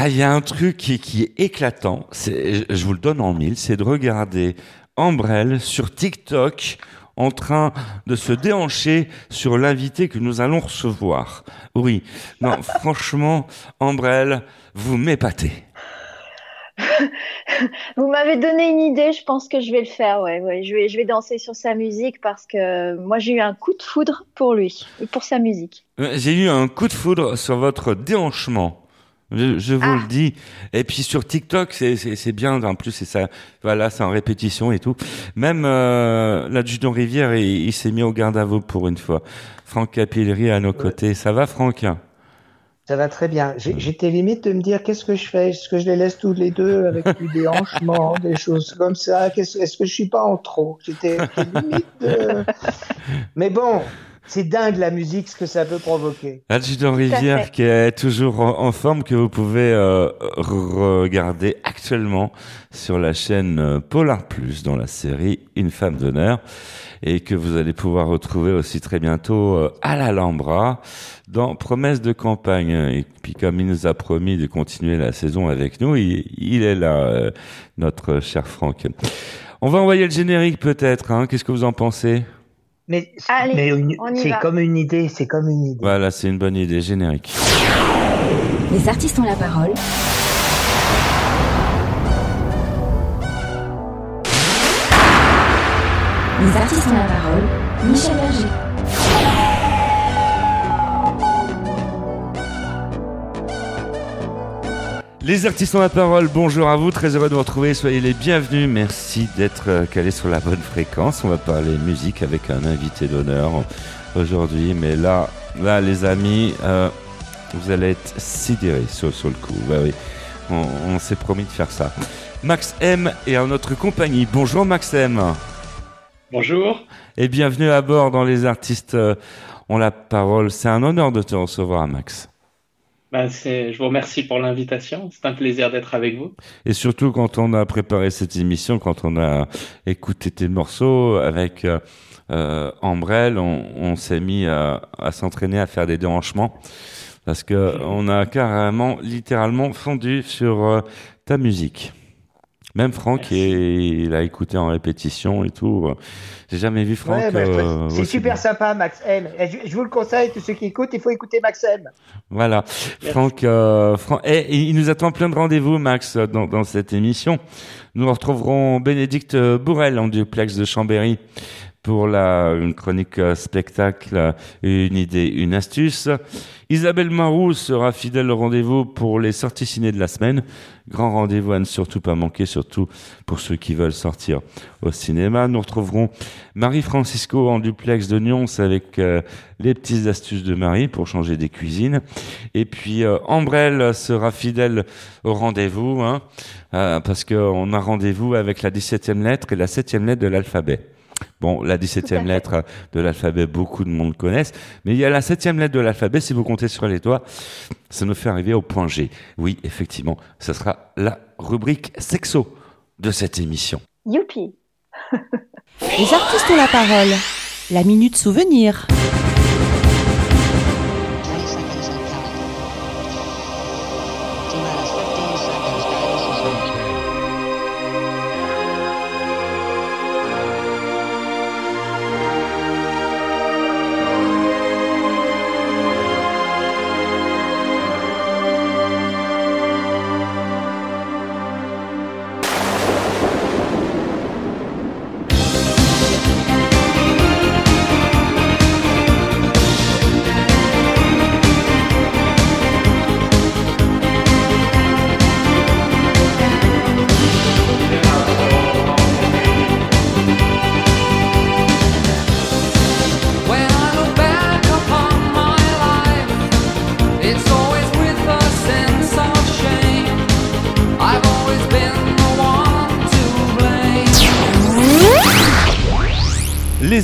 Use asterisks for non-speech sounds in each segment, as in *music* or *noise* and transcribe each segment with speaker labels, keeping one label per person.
Speaker 1: Ah, il y a un truc qui, qui est éclatant, c'est, je vous le donne en mille, c'est de regarder Ambrelle sur TikTok en train de se déhancher sur l'invité que nous allons recevoir. Oui, non, *laughs* franchement, Ambrelle, vous m'épatez.
Speaker 2: Vous m'avez donné une idée, je pense que je vais le faire. Ouais, ouais. Je, vais, je vais danser sur sa musique parce que moi j'ai eu un coup de foudre pour lui, pour sa musique.
Speaker 1: Euh, J'ai eu un coup de foudre sur votre déhanchement. Je, je vous
Speaker 2: Ah.
Speaker 1: le dis. Et puis sur TikTok, c'est bien. En plus, c'est ça. Voilà, c'est en répétition et tout. Même euh, l'adjudant Rivière, il, il s'est mis au garde à vous pour une fois. Franck Capilleri à nos côtés. Ça va, Franck?
Speaker 3: Ça va très bien. J'étais limite de me dire qu'est-ce que je fais? Est-ce que je les laisse tous les deux avec du *laughs* déhanchement, des choses comme ça? Est-ce que je suis pas en trop? J'étais j'étais limite. de- *laughs* Mais bon, c'est dingue la musique, ce que ça peut provoquer.
Speaker 1: L'adjudant
Speaker 2: à
Speaker 1: Rivière qui est toujours en, forme, que vous pouvez euh, regarder actuellement sur la chaîne euh, Polar Plus dans la série Une femme d'honneur et que vous allez pouvoir retrouver aussi très bientôt euh, à l'Alhambra dans Promesse de campagne. Et puis comme il nous a promis de continuer la saison avec nous, il, il est là, euh, notre cher Franck. On va envoyer le générique peut-être, hein Qu'est-ce que vous en pensez?
Speaker 3: Mais,
Speaker 2: Allez,
Speaker 3: mais une-
Speaker 2: on y
Speaker 3: c'est
Speaker 2: va.
Speaker 3: comme une idée, c'est comme une idée.
Speaker 1: Voilà, c'est une bonne idée, générique.
Speaker 4: Les artistes ont la parole. Les artistes ont la parole. Michel Berger.
Speaker 1: Les artistes ont la parole, bonjour à vous, très heureux de vous retrouver, soyez les bienvenus, merci d'être euh, calés sur la bonne fréquence. On va parler musique avec un invité d'honneur aujourd'hui, mais là, là les amis, euh, vous allez être sidérés sur, sur le coup. Ouais, oui. On, on s'est promis de faire ça. Max M est en notre compagnie. Bonjour Max M
Speaker 5: Bonjour.
Speaker 1: et bienvenue à bord dans Les artistes euh, ont la parole. C'est un honneur de te recevoir Max.
Speaker 5: Ben, je vous remercie pour l'invitation. C'est un plaisir d'être avec vous.
Speaker 1: Et surtout quand on a préparé cette émission, quand on a écouté tes morceaux avec euh, euh, Ambrelle, on, on s'est mis à, à s'entraîner à faire des déhanchements parce que on a carrément, littéralement fondu sur euh, ta musique. Même Franck, et, il a écouté en répétition et tout. J'ai jamais vu Franck.
Speaker 3: Ouais, bah,
Speaker 1: euh,
Speaker 3: c'est super
Speaker 1: bien.
Speaker 3: sympa, Max M. Et Je, je vous le conseille, tous ceux qui écoutent, il faut écouter Max M.
Speaker 1: Voilà, Franck, euh, Franck et, et il nous attend plein de rendez-vous, Max, dans, dans cette émission. Nous retrouverons Bénédicte Bourrel en duplex de Chambéry pour la une chronique euh, spectacle, euh, une idée, une astuce. Isabelle Marou sera fidèle au rendez-vous pour les sorties ciné de la semaine. Grand rendez-vous à ne surtout pas manquer, surtout pour ceux qui veulent sortir au cinéma. Nous retrouverons Marie-Francisco en duplex de Nyons avec euh, les petites astuces de Marie pour changer des cuisines. Et puis Ambrelle sera fidèle au rendez-vous, hein, parce qu'on a rendez-vous avec la 17e lettre et la 7e lettre de l'alphabet. Bon, la
Speaker 2: Tout à
Speaker 1: 17e
Speaker 2: fait.
Speaker 1: lettre de l'alphabet, beaucoup de monde connaissent, mais il y a la 7e lettre de l'alphabet, si vous comptez sur les doigts, ça nous fait arriver au point G. Oui, effectivement, ça sera la rubrique sexo de cette émission.
Speaker 2: Youpi
Speaker 6: Les artistes ont la parole. La minute souvenir.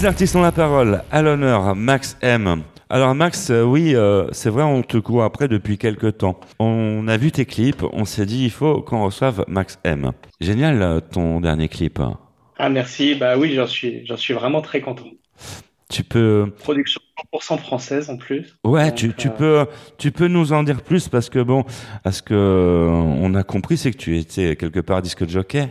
Speaker 1: Les artistes ont la parole. À l'honneur, Max M. Alors Max, euh, oui, euh, c'est vrai, on te court après depuis quelques temps. On a vu tes clips, on s'est dit il faut qu'on reçoive Max M. Génial euh, ton dernier clip.
Speaker 5: Ah, merci. Bah oui, j'en suis, j'en suis vraiment très content.
Speaker 1: Tu peux,
Speaker 5: Production 100% française en plus.
Speaker 1: Ouais,
Speaker 5: Donc,
Speaker 1: tu, tu
Speaker 5: euh,
Speaker 1: peux, tu peux nous en dire plus parce que bon, à ce que on a compris, c'est que tu étais quelque part disque jockey.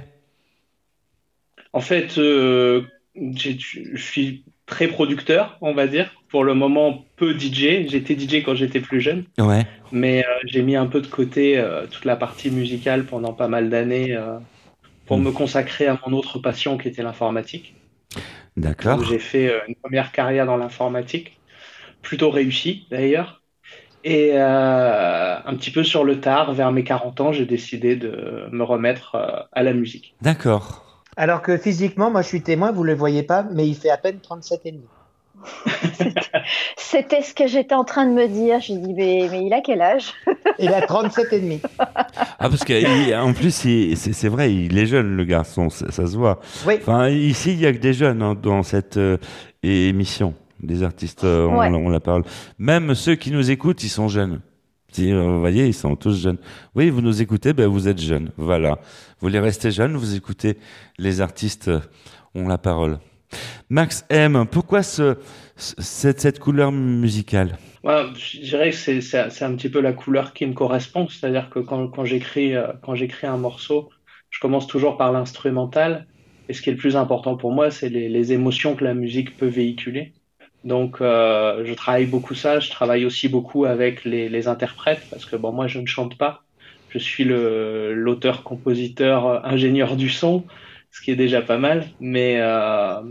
Speaker 5: En fait, euh, je suis très producteur, on va dire. Pour le moment, peu DJ. J'étais DJ quand j'étais plus jeune,
Speaker 1: Ouais.
Speaker 5: mais euh, j'ai mis un peu de côté euh, toute la partie musicale pendant pas mal d'années euh, pour
Speaker 1: Mm.
Speaker 5: me consacrer à mon autre passion qui était l'informatique.
Speaker 1: D'accord.
Speaker 5: J'ai fait une première carrière dans l'informatique, plutôt réussie d'ailleurs. Et euh, un petit peu sur le tard, vers mes 40 ans, j'ai décidé de me remettre à la musique.
Speaker 1: D'accord.
Speaker 3: Alors que physiquement, moi je suis témoin, vous ne le voyez pas, mais il fait à peine 37 et demi. *laughs*
Speaker 2: C'était ce que j'étais en train de me dire. J'ai dit, mais, mais il a quel âge? *laughs*
Speaker 3: Il a 37 et demi.
Speaker 1: Ah parce qu'en plus, c'est c'est vrai, il est jeune le garçon, ça, ça se voit.
Speaker 3: Oui.
Speaker 1: Enfin, ici, il y a que des jeunes hein, dans cette euh, émission, des artistes, euh, on,
Speaker 2: Ouais.
Speaker 1: on la parle. Même ceux qui nous écoutent, ils sont jeunes. Euh, vous voyez, ils sont tous jeunes. Oui, vous nous écoutez, ben vous êtes jeunes. Voilà. Vous voulez rester jeunes, vous écoutez les artistes euh, ont la parole. Max M, pourquoi ce, ce- cette, couleur musicale?
Speaker 5: Je dirais que c'est un petit peu la couleur qui me correspond, c'est-à-dire que quand, j'écris euh, quand j'écris un morceau, je commence toujours par l'instrumental, et ce qui est le plus important pour moi, c'est les émotions que la musique peut véhiculer. Donc, euh, je travaille beaucoup ça, je travaille aussi beaucoup avec les, les interprètes, parce que bon, moi, je ne chante pas, je suis l'auteur, compositeur, euh, ingénieur du son, ce qui est déjà pas mal, mais euh,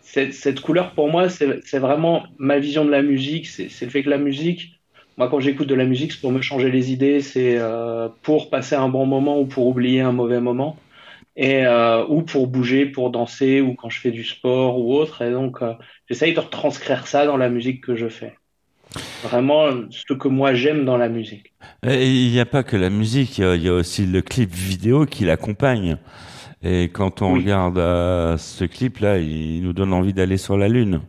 Speaker 5: cette, cette couleur pour moi, c'est vraiment ma vision de la musique. C'est le fait que la musique, moi quand j'écoute de la musique, c'est pour me changer les idées, c'est euh, pour passer un bon moment ou pour oublier un mauvais moment, et euh, ou pour bouger, pour danser ou quand je fais du sport ou autre. Et donc euh, j'essaye de retranscrire ça dans la musique que je fais. Vraiment ce que moi j'aime dans la musique.
Speaker 1: Et il n'y a pas que la musique, il y a- il y, a aussi le clip vidéo qui l'accompagne. Et quand on
Speaker 5: Oui.
Speaker 1: regarde euh, ce clip-là, il nous donne envie d'aller sur la Lune.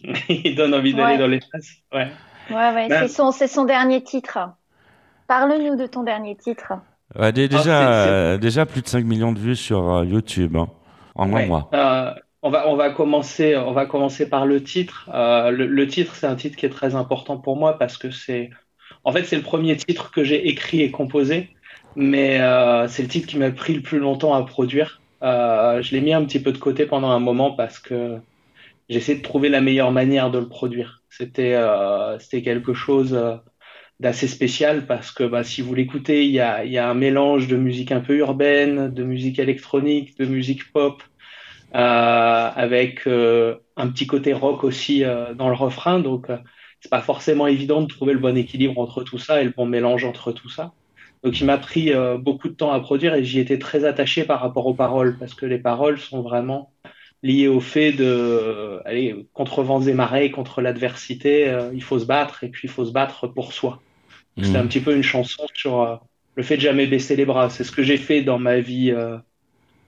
Speaker 1: *laughs*
Speaker 5: Il donne envie d'aller
Speaker 2: Ouais.
Speaker 5: dans l'espace. Ouais.
Speaker 2: Ouais, ouais,
Speaker 5: Ben-
Speaker 2: c'est son, c'est son dernier titre. Parle-nous de ton dernier titre.
Speaker 1: Ouais, dé- déjà,
Speaker 5: Ah,
Speaker 1: euh, déjà plus de 5 millions de vues sur euh, YouTube hein, en un mois.
Speaker 5: Euh, on va, on va commencer, on va commencer par le titre. Euh, le, le titre, c'est un titre qui est très important pour moi parce que c'est, en fait, c'est le premier titre que j'ai écrit et composé, mais euh, c'est le titre qui m'a pris le plus longtemps à produire. Je l'ai mis un petit peu de côté pendant un moment parce que j'essaie de trouver la meilleure manière de le produire. C'était, c'était quelque chose d'assez spécial parce que bah, si vous l'écoutez, il y a, y a un mélange de musique un peu urbaine, de musique électronique, de musique pop, euh, avec euh, un petit côté rock aussi euh, dans le refrain. Donc, euh, c'est pas forcément évident de trouver le bon équilibre entre tout ça et le bon mélange entre tout ça. Donc, il m'a pris euh, beaucoup de temps à produire et j'y étais très attaché par rapport aux paroles parce que les paroles sont vraiment liées au fait de, aller contre vents et marées, contre l'adversité, euh, il faut se battre et puis il faut se battre pour soi.
Speaker 1: Mhm.
Speaker 5: C'est un petit peu une chanson sur euh, le fait de jamais baisser les bras. C'est ce que j'ai fait dans ma vie, euh,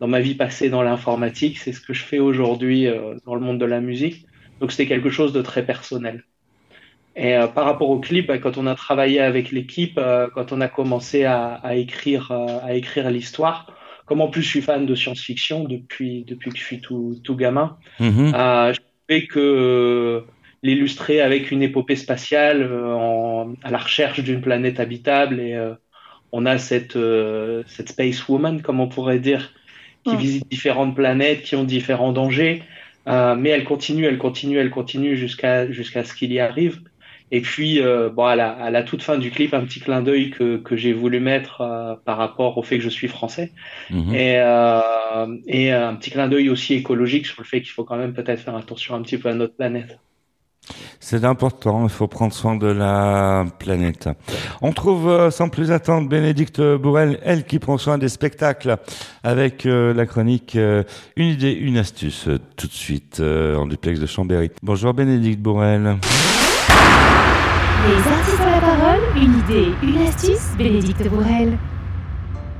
Speaker 5: dans ma vie passée dans l'informatique. C'est ce que je fais aujourd'hui euh, dans le monde de la musique. Donc c'était quelque chose de très personnel. Et euh, par rapport au clip, bah, quand on a travaillé avec l'équipe, euh, quand on a commencé à, à écrire, euh, à écrire l'histoire, comme en plus je suis fan de science-fiction depuis depuis que je suis tout tout gamin, euh, je trouvais que euh, l'illustrer avec une épopée spatiale euh, en- à la recherche d'une planète habitable. Et euh, on a cette euh, cette space woman comme on pourrait dire qui visite différentes planètes qui ont différents dangers. Euh, mais elle continue elle continue elle continue jusqu'à jusqu'à ce qu'il y arrive. Et puis euh, bon à la, à la toute fin du clip un petit clin d'œil que que j'ai voulu mettre euh, par rapport au fait que je suis français.
Speaker 1: Mhm.
Speaker 5: et, euh, et un petit clin d'œil aussi écologique sur le fait qu'il faut quand même peut-être faire attention un petit peu à notre planète.
Speaker 1: C'est important, il faut prendre soin de la planète. On trouve euh, sans plus attendre Bénédicte Bourrel, elle qui prend soin des spectacles avec euh, la chronique euh, Une idée, une astuce, tout de suite en duplex de Chambéry. Bonjour Bénédicte Bourrel.
Speaker 6: Les artistes ont la parole, une idée, une astuce, Bénédicte Bourrel.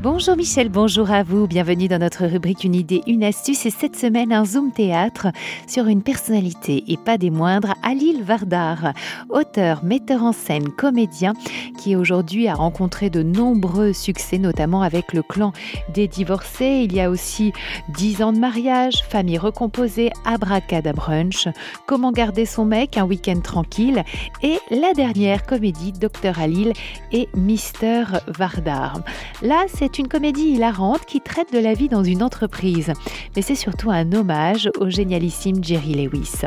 Speaker 7: Bonjour Michel, bonjour à vous. Bienvenue dans notre rubrique Une idée, une astuce. Et cette semaine, un Zoom théâtre sur une personnalité et pas des moindres, Alil Vardar, auteur, metteur en scène, comédien, qui aujourd'hui a rencontré de nombreux succès, notamment avec le clan des divorcés. Il y a aussi 10 ans de mariage, famille recomposée, abracadabrunch, comment garder son mec, un week-end tranquille. Et la dernière comédie, Docteur Alil et Mister Vardar. Là, c'est une comédie hilarante qui traite de la vie dans une entreprise, mais c'est surtout un hommage au génialissime Jerry Lewis.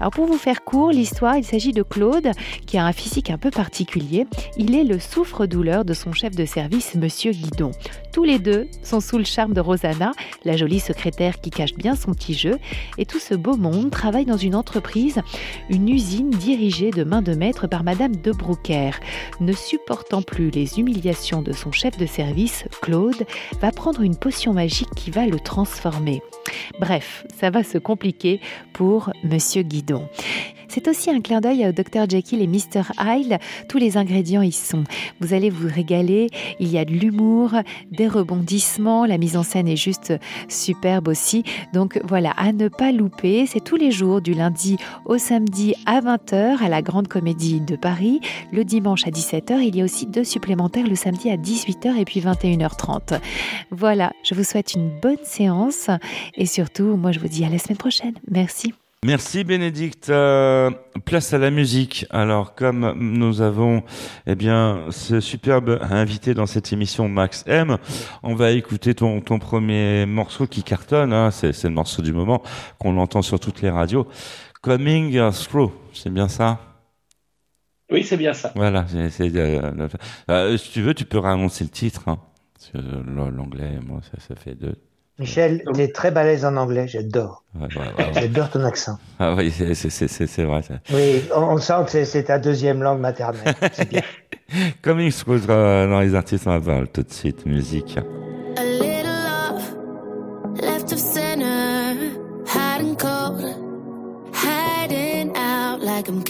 Speaker 7: Alors pour vous faire court, l'histoire, il s'agit de Claude qui a un physique un peu particulier. Il est le souffre-douleur de son chef de service, Monsieur Guidon. Tous les deux sont sous le charme de Rosanna, la jolie secrétaire qui cache bien son petit jeu, et tout ce beau monde travaille dans une entreprise, une usine dirigée de main de maître par Madame de Broucker. Ne supportant plus les humiliations de son chef de service, Claude va prendre une potion magique qui va le transformer. Bref, ça va se compliquer pour Monsieur Guidon. C'est aussi un clin d'œil au Dr Jekyll et Mr Hyde. Tous les ingrédients y sont. Vous allez vous régaler. Il y a de l'humour, des rebondissements. La mise en scène est juste superbe aussi. Donc voilà, à ne pas louper. C'est tous les jours du lundi au samedi à 20h à la Grande Comédie de Paris. Le dimanche à 17h. Il y a aussi deux supplémentaires le samedi à 18h et puis 21h30. Voilà, je vous souhaite une bonne séance et surtout, moi je vous dis à la semaine prochaine. Merci.
Speaker 1: Merci Bénédicte. Euh, place à la musique. Alors comme nous avons eh bien ce superbe invité dans cette émission Max M, on va écouter ton, ton premier morceau qui cartonne. Hein, c'est, c'est le morceau du moment qu'on entend sur toutes les radios. Coming Through, c'est bien ça?
Speaker 5: Oui, c'est bien ça.
Speaker 1: Voilà. C'est, c'est, euh, euh, si tu veux, tu peux réannoncer le titre. Hein, parce que l'anglais, moi, ça, ça fait deux.
Speaker 3: Michel, il est très balèze en anglais, j'adore.
Speaker 1: Ouais, ouais, ouais, ouais.
Speaker 3: J'adore ton accent. *laughs*
Speaker 1: Ah oui, c'est, c'est, c'est, c'est, c'est vrai. ça.
Speaker 3: Oui, on, on sent que c'est- ta deuxième langue maternelle. C'est bien.
Speaker 1: Coming Through euh, dans les artistes, on va voir tout de suite musique.
Speaker 8: A little love left of center, hiding cold, hiding out like I'm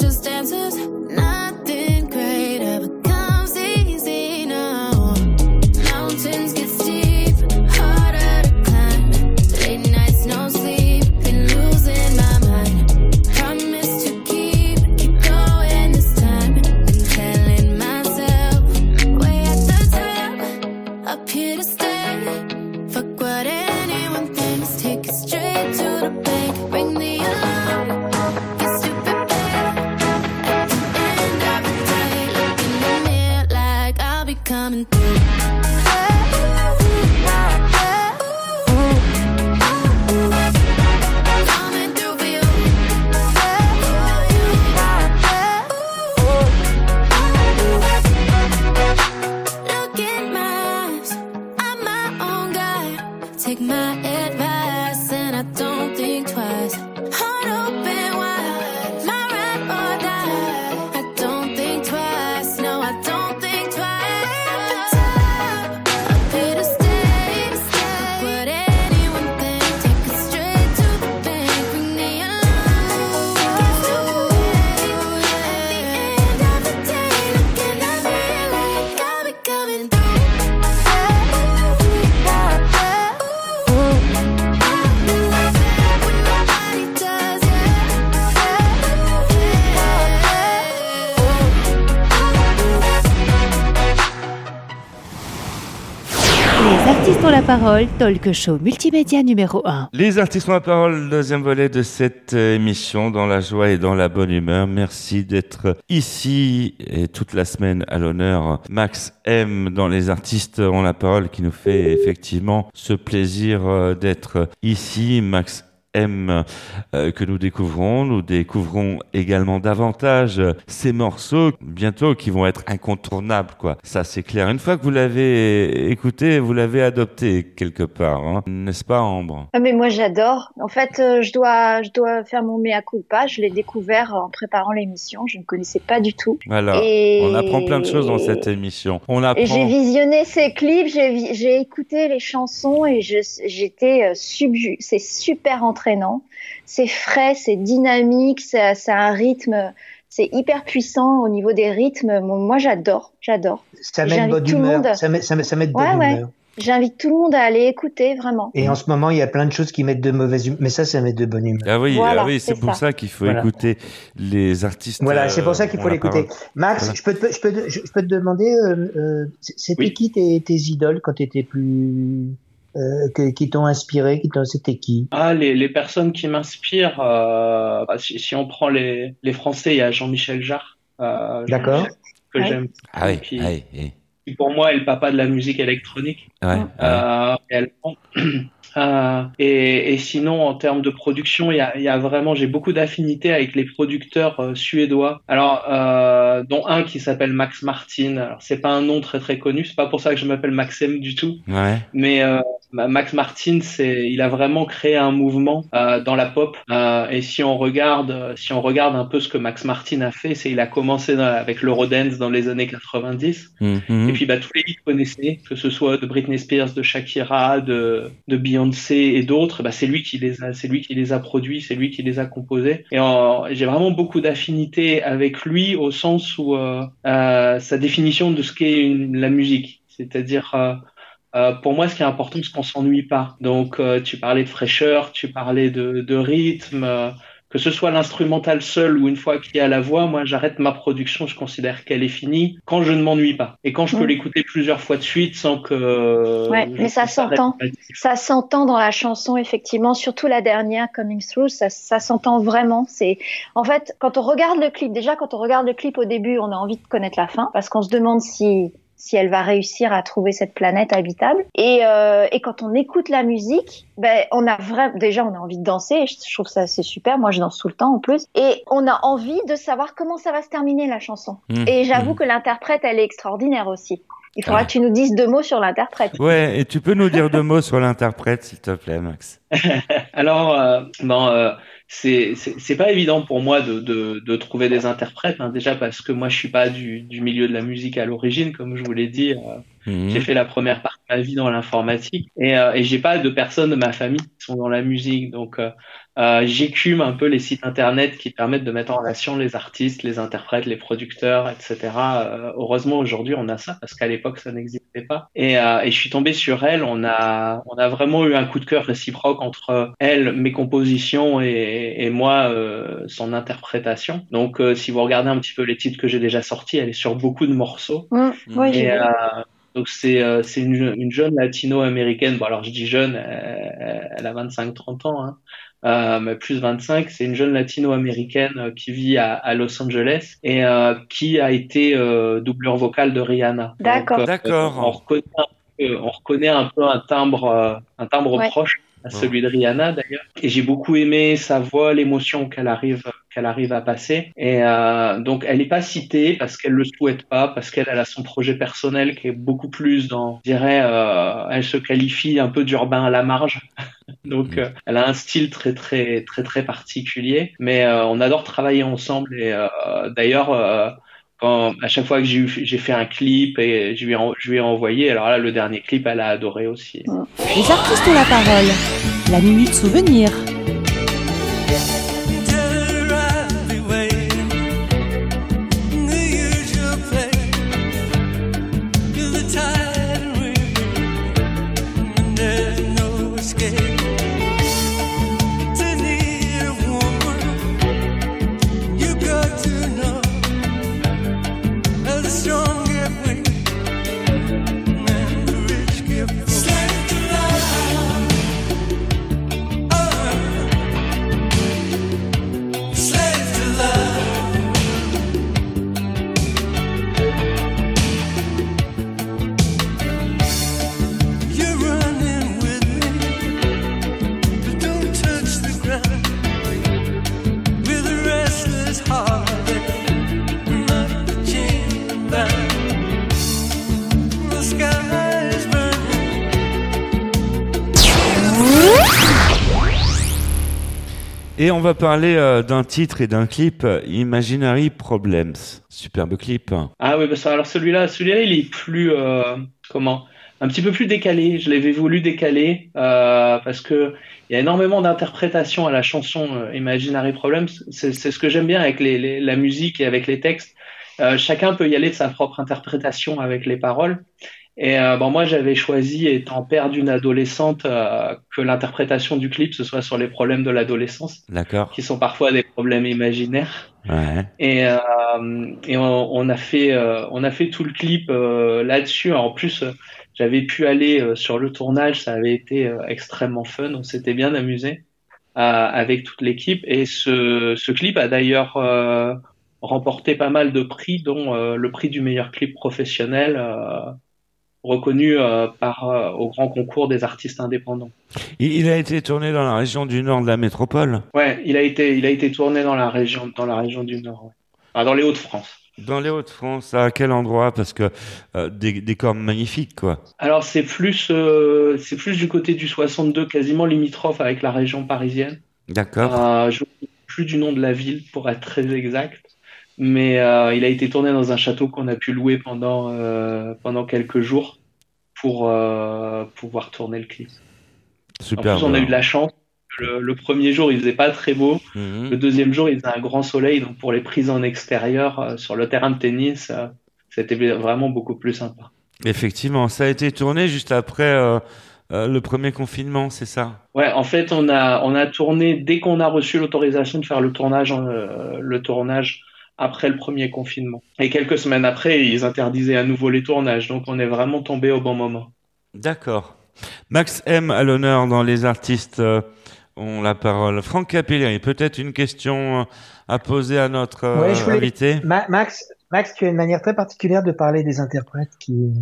Speaker 8: just
Speaker 7: dances, not parole, show multimédia numéro 1.
Speaker 1: Les artistes ont la parole, deuxième volet de cette euh, émission, dans la joie et dans la bonne humeur. Merci d'être ici et toute la semaine à l'honneur. Max M dans les artistes ont la parole qui nous fait effectivement ce plaisir euh, d'être ici. Max M euh, que nous découvrons. Nous découvrons également davantage euh, ces morceaux bientôt qui vont être incontournables, quoi. Ça, c'est clair. Une fois que vous l'avez écouté, vous l'avez adopté quelque part, hein. n'est-ce pas, Ambre?
Speaker 2: Ah, mais moi j'adore. En fait, euh, je dois, je dois faire mon mea culpa. Je l'ai découvert en préparant l'émission. Je ne connaissais pas du tout.
Speaker 1: Voilà.
Speaker 2: Et-
Speaker 1: On apprend plein de choses dans cette émission. On apprend.
Speaker 2: J'ai visionné ses clips, j'ai écouté les chansons et j'étais subju. C'est super entraînant. C'est frais, c'est dynamique, c'est c'est un rythme, c'est hyper puissant au niveau des rythmes. Moi, moi, j'adore, j'adore.
Speaker 3: Ça met de
Speaker 2: J'invite
Speaker 3: bonne
Speaker 2: tout le
Speaker 3: humeur.
Speaker 2: monde.
Speaker 3: Ça met, ça met, ça met de
Speaker 2: Ouais,
Speaker 3: bonne
Speaker 2: ouais.
Speaker 3: humeur.
Speaker 2: J'invite tout le monde à aller écouter, vraiment.
Speaker 3: Et en ce moment, il y a plein de choses qui mettent de mauvaise humeur. Mais ça, ça met de bonne humeur.
Speaker 1: Ah oui,
Speaker 2: Voilà,
Speaker 1: ah oui, c'est
Speaker 2: c'est
Speaker 1: pour
Speaker 2: ça.
Speaker 1: ça qu'il faut
Speaker 3: Voilà.
Speaker 1: écouter les artistes.
Speaker 3: Voilà, c'est pour ça qu'il
Speaker 1: euh,
Speaker 3: faut l'écouter.
Speaker 1: parole.
Speaker 3: Max,
Speaker 1: Voilà.
Speaker 3: je, peux te, je, peux te, je peux te demander, euh, euh, c'était
Speaker 5: Oui.
Speaker 3: qui tes, tes idoles quand tu étais plus. Euh, que- qui t'ont inspiré qui t'ont- C'était qui?
Speaker 5: Ah, les, les personnes qui m'inspirent, euh, bah, si, si on prend les, les Français, il y a Jean-Michel Jarre. euh,
Speaker 3: D'accord.
Speaker 5: Jean-Michel, Que
Speaker 2: Ouais.
Speaker 5: j'aime.
Speaker 1: Ah oui,
Speaker 5: Qui-
Speaker 1: ah oui,
Speaker 5: qui pour moi est le papa de la musique électronique.
Speaker 1: Ouais.
Speaker 5: Euh. *clears throat* Euh, et, et sinon, en termes de production, il y a, il y a vraiment, j'ai beaucoup d'affinités avec les producteurs euh, suédois. Alors, euh, dont un qui s'appelle Max Martin. Alors, c'est pas un nom très très connu. C'est pas pour ça que je m'appelle Maxem du tout.
Speaker 1: Ouais.
Speaker 5: Mais euh, Max Martin, c'est, il a vraiment créé un mouvement euh, dans la pop. Euh, et si on regarde, euh, si on regarde un peu ce que Max Martin a fait, c'est il a commencé dans- avec l'Eurodance dans les années 90.
Speaker 1: Mhm.
Speaker 5: Et puis bah, tous les hits connaissaient, que ce soit de Britney Spears, de Shakira, de, de Beyoncé et d'autres, bah, c'est lui qui les a, c'est lui qui les a produits, c'est lui qui les a composés. Et euh, j'ai vraiment beaucoup d'affinité avec lui au sens où euh, euh, sa définition de ce qu'est la musique, c'est-à-dire euh, pour moi, ce qui est important, c'est qu'on s'ennuie pas. Donc, euh, tu parlais de fraîcheur, tu parlais de, de rythme, euh, que ce soit l'instrumental seul ou une fois qu'il y a la voix, moi, j'arrête ma production, je considère qu'elle est finie quand je ne m'ennuie pas. Et quand je peux l'écouter plusieurs fois de suite sans que...
Speaker 2: Ouais, mais ça s'entend. Ça s'entend dans la chanson, effectivement, surtout la dernière, Coming Through, ça, ça s'entend vraiment. C'est, en fait, quand on regarde le clip, déjà, quand on regarde le clip au début, on a envie de connaître la fin, parce qu'on se demande si, si elle va réussir à trouver cette planète habitable. Et, euh, et quand on écoute la musique, ben, on a vraiment, déjà, on a envie de danser, je trouve ça, c'est super. Moi, je danse tout le temps, en plus. Et on a envie de savoir comment ça va se terminer, la chanson.
Speaker 1: Mhm.
Speaker 2: Et j'avoue
Speaker 1: Mhm.
Speaker 2: que l'interprète, elle est extraordinaire aussi. Il faudra
Speaker 1: Ouais.
Speaker 2: que tu nous dises deux mots sur l'interprète.
Speaker 1: Ouais, et tu peux nous dire deux mots sur l'interprète, s'il te plaît, Max? *laughs*
Speaker 5: Alors, euh, bon, euh, c'est c'est c'est pas évident pour moi de, de, de trouver des interprètes, hein, déjà parce que moi je suis pas du, du milieu de la musique à l'origine, comme je vous l'ai dit. euh,
Speaker 1: Mhm.
Speaker 5: J'ai fait la première partie de ma vie dans l'informatique et, euh, et j'ai pas de personnes de ma famille qui sont dans la musique, donc euh, euh, j'écume un peu les sites internet qui permettent de mettre en relation les artistes, les interprètes, les producteurs, etc. Euh, heureusement aujourd'hui on a ça parce qu'à l'époque ça n'existait pas. Et, euh, et je suis tombé sur elle. On a on a vraiment eu un coup de cœur réciproque entre elle, mes compositions et, et moi euh, son interprétation. Donc euh, si vous regardez un petit peu les titres que j'ai déjà sortis, elle est sur beaucoup de morceaux.
Speaker 2: Mmh. Ouais, j'ai
Speaker 5: Et, euh, donc c'est euh, c'est une, une jeune latino-américaine. Bon alors je dis jeune, euh, elle a 25-30 ans, hein, mais plus 25. C'est une jeune latino-américaine euh, qui vit à, à Los Angeles et euh, qui a été euh, doubleur vocale de Rihanna.
Speaker 2: D'accord.
Speaker 5: Euh,
Speaker 1: D'accord.
Speaker 5: On reconnaît un peu, on reconnaît un peu un timbre, euh, un timbre
Speaker 2: Ouais.
Speaker 5: proche à celui de Rihanna d'ailleurs. Et j'ai beaucoup aimé sa voix, l'émotion qu'elle arrive qu'elle arrive à passer. Et euh, donc elle n'est pas citée parce qu'elle le souhaite pas, parce qu'elle elle a son projet personnel qui est beaucoup plus dans, je dirais, euh, elle se qualifie un peu d'urbain à la marge. *laughs* donc euh, elle a un style très très très très particulier. Mais euh, on adore travailler ensemble et euh, d'ailleurs. Quand, à chaque fois que j'ai fait un clip et je lui, ai, je envoyé, alors là, le dernier clip, elle a adoré aussi.
Speaker 6: Les artistes ont la parole. La minute souvenir.
Speaker 1: Va parler euh, d'un titre et d'un clip, euh, Imaginary Problems. Superbe clip.
Speaker 5: Ah oui, bah alors celui-là, celui-là, il est plus euh, comment? Un petit peu plus décalé. Je l'avais voulu décaler parce que il y a énormément d'interprétations à la chanson Imaginary Problems. C'est ce que j'aime bien avec la musique et avec les textes. Chacun peut y aller de sa propre interprétation avec les paroles. Et euh, bon, moi, j'avais choisi, étant père d'une adolescente, euh, que l'interprétation du clip ce soit sur les problèmes de l'adolescence, qui sont parfois des problèmes imaginaires.
Speaker 1: Ouais.
Speaker 5: Et, euh, et on, on a fait, euh, on a fait tout le clip euh, là-dessus. En plus, j'avais pu aller sur le tournage, ça avait été extrêmement fun. On s'était bien amusé avec toute l'équipe. Et ce, ce clip a d'ailleurs remporté pas mal de prix, dont le prix du meilleur clip professionnel. Reconnu euh, par euh, au grand concours des artistes indépendants.
Speaker 1: Il, a été tourné dans la région du nord de la métropole,
Speaker 5: Ouais, il a été il a été tourné dans la région dans la région du Nord, ouais. Enfin, dans les Hauts-de-France.
Speaker 1: dans les Hauts-de-France. À quel endroit? Parce que euh, des décors magnifiques, quoi.
Speaker 5: Alors c'est plus c'est plus du côté du 62, quasiment limitrophe avec la région parisienne.
Speaker 1: D'accord.
Speaker 5: Euh, je ne plus du nom de la ville pour être très exact, mais euh, il a été tourné dans un château qu'on a pu louer pendant euh, pendant quelques jours pour euh, pouvoir tourner le clip. En
Speaker 1: Super.
Speaker 5: plus, on a eu de la chance. Le, le premier jour, il faisait pas très beau.
Speaker 1: Mhm.
Speaker 5: Le deuxième jour, il faisait un grand soleil, donc pour les prises en extérieur sur le terrain de tennis, c'était vraiment beaucoup plus sympa.
Speaker 1: Effectivement, ça a été tourné juste après euh, le premier confinement, c'est ça?
Speaker 5: Ouais, en fait, on a on a tourné dès qu'on a reçu l'autorisation de faire le tournage, euh, le tournage après le premier confinement. Et quelques semaines après, ils interdisaient à nouveau les tournages, donc on est vraiment tombé au bon moment.
Speaker 1: D'accord. Max M à l'honneur dans les artistes euh, ont la parole. Franck Capelleri, peut-être une question euh, à poser à notre euh,
Speaker 3: Ouais, je voulais-
Speaker 1: invité
Speaker 3: Ma- Max, Max, tu as une manière très particulière de parler des interprètes qui,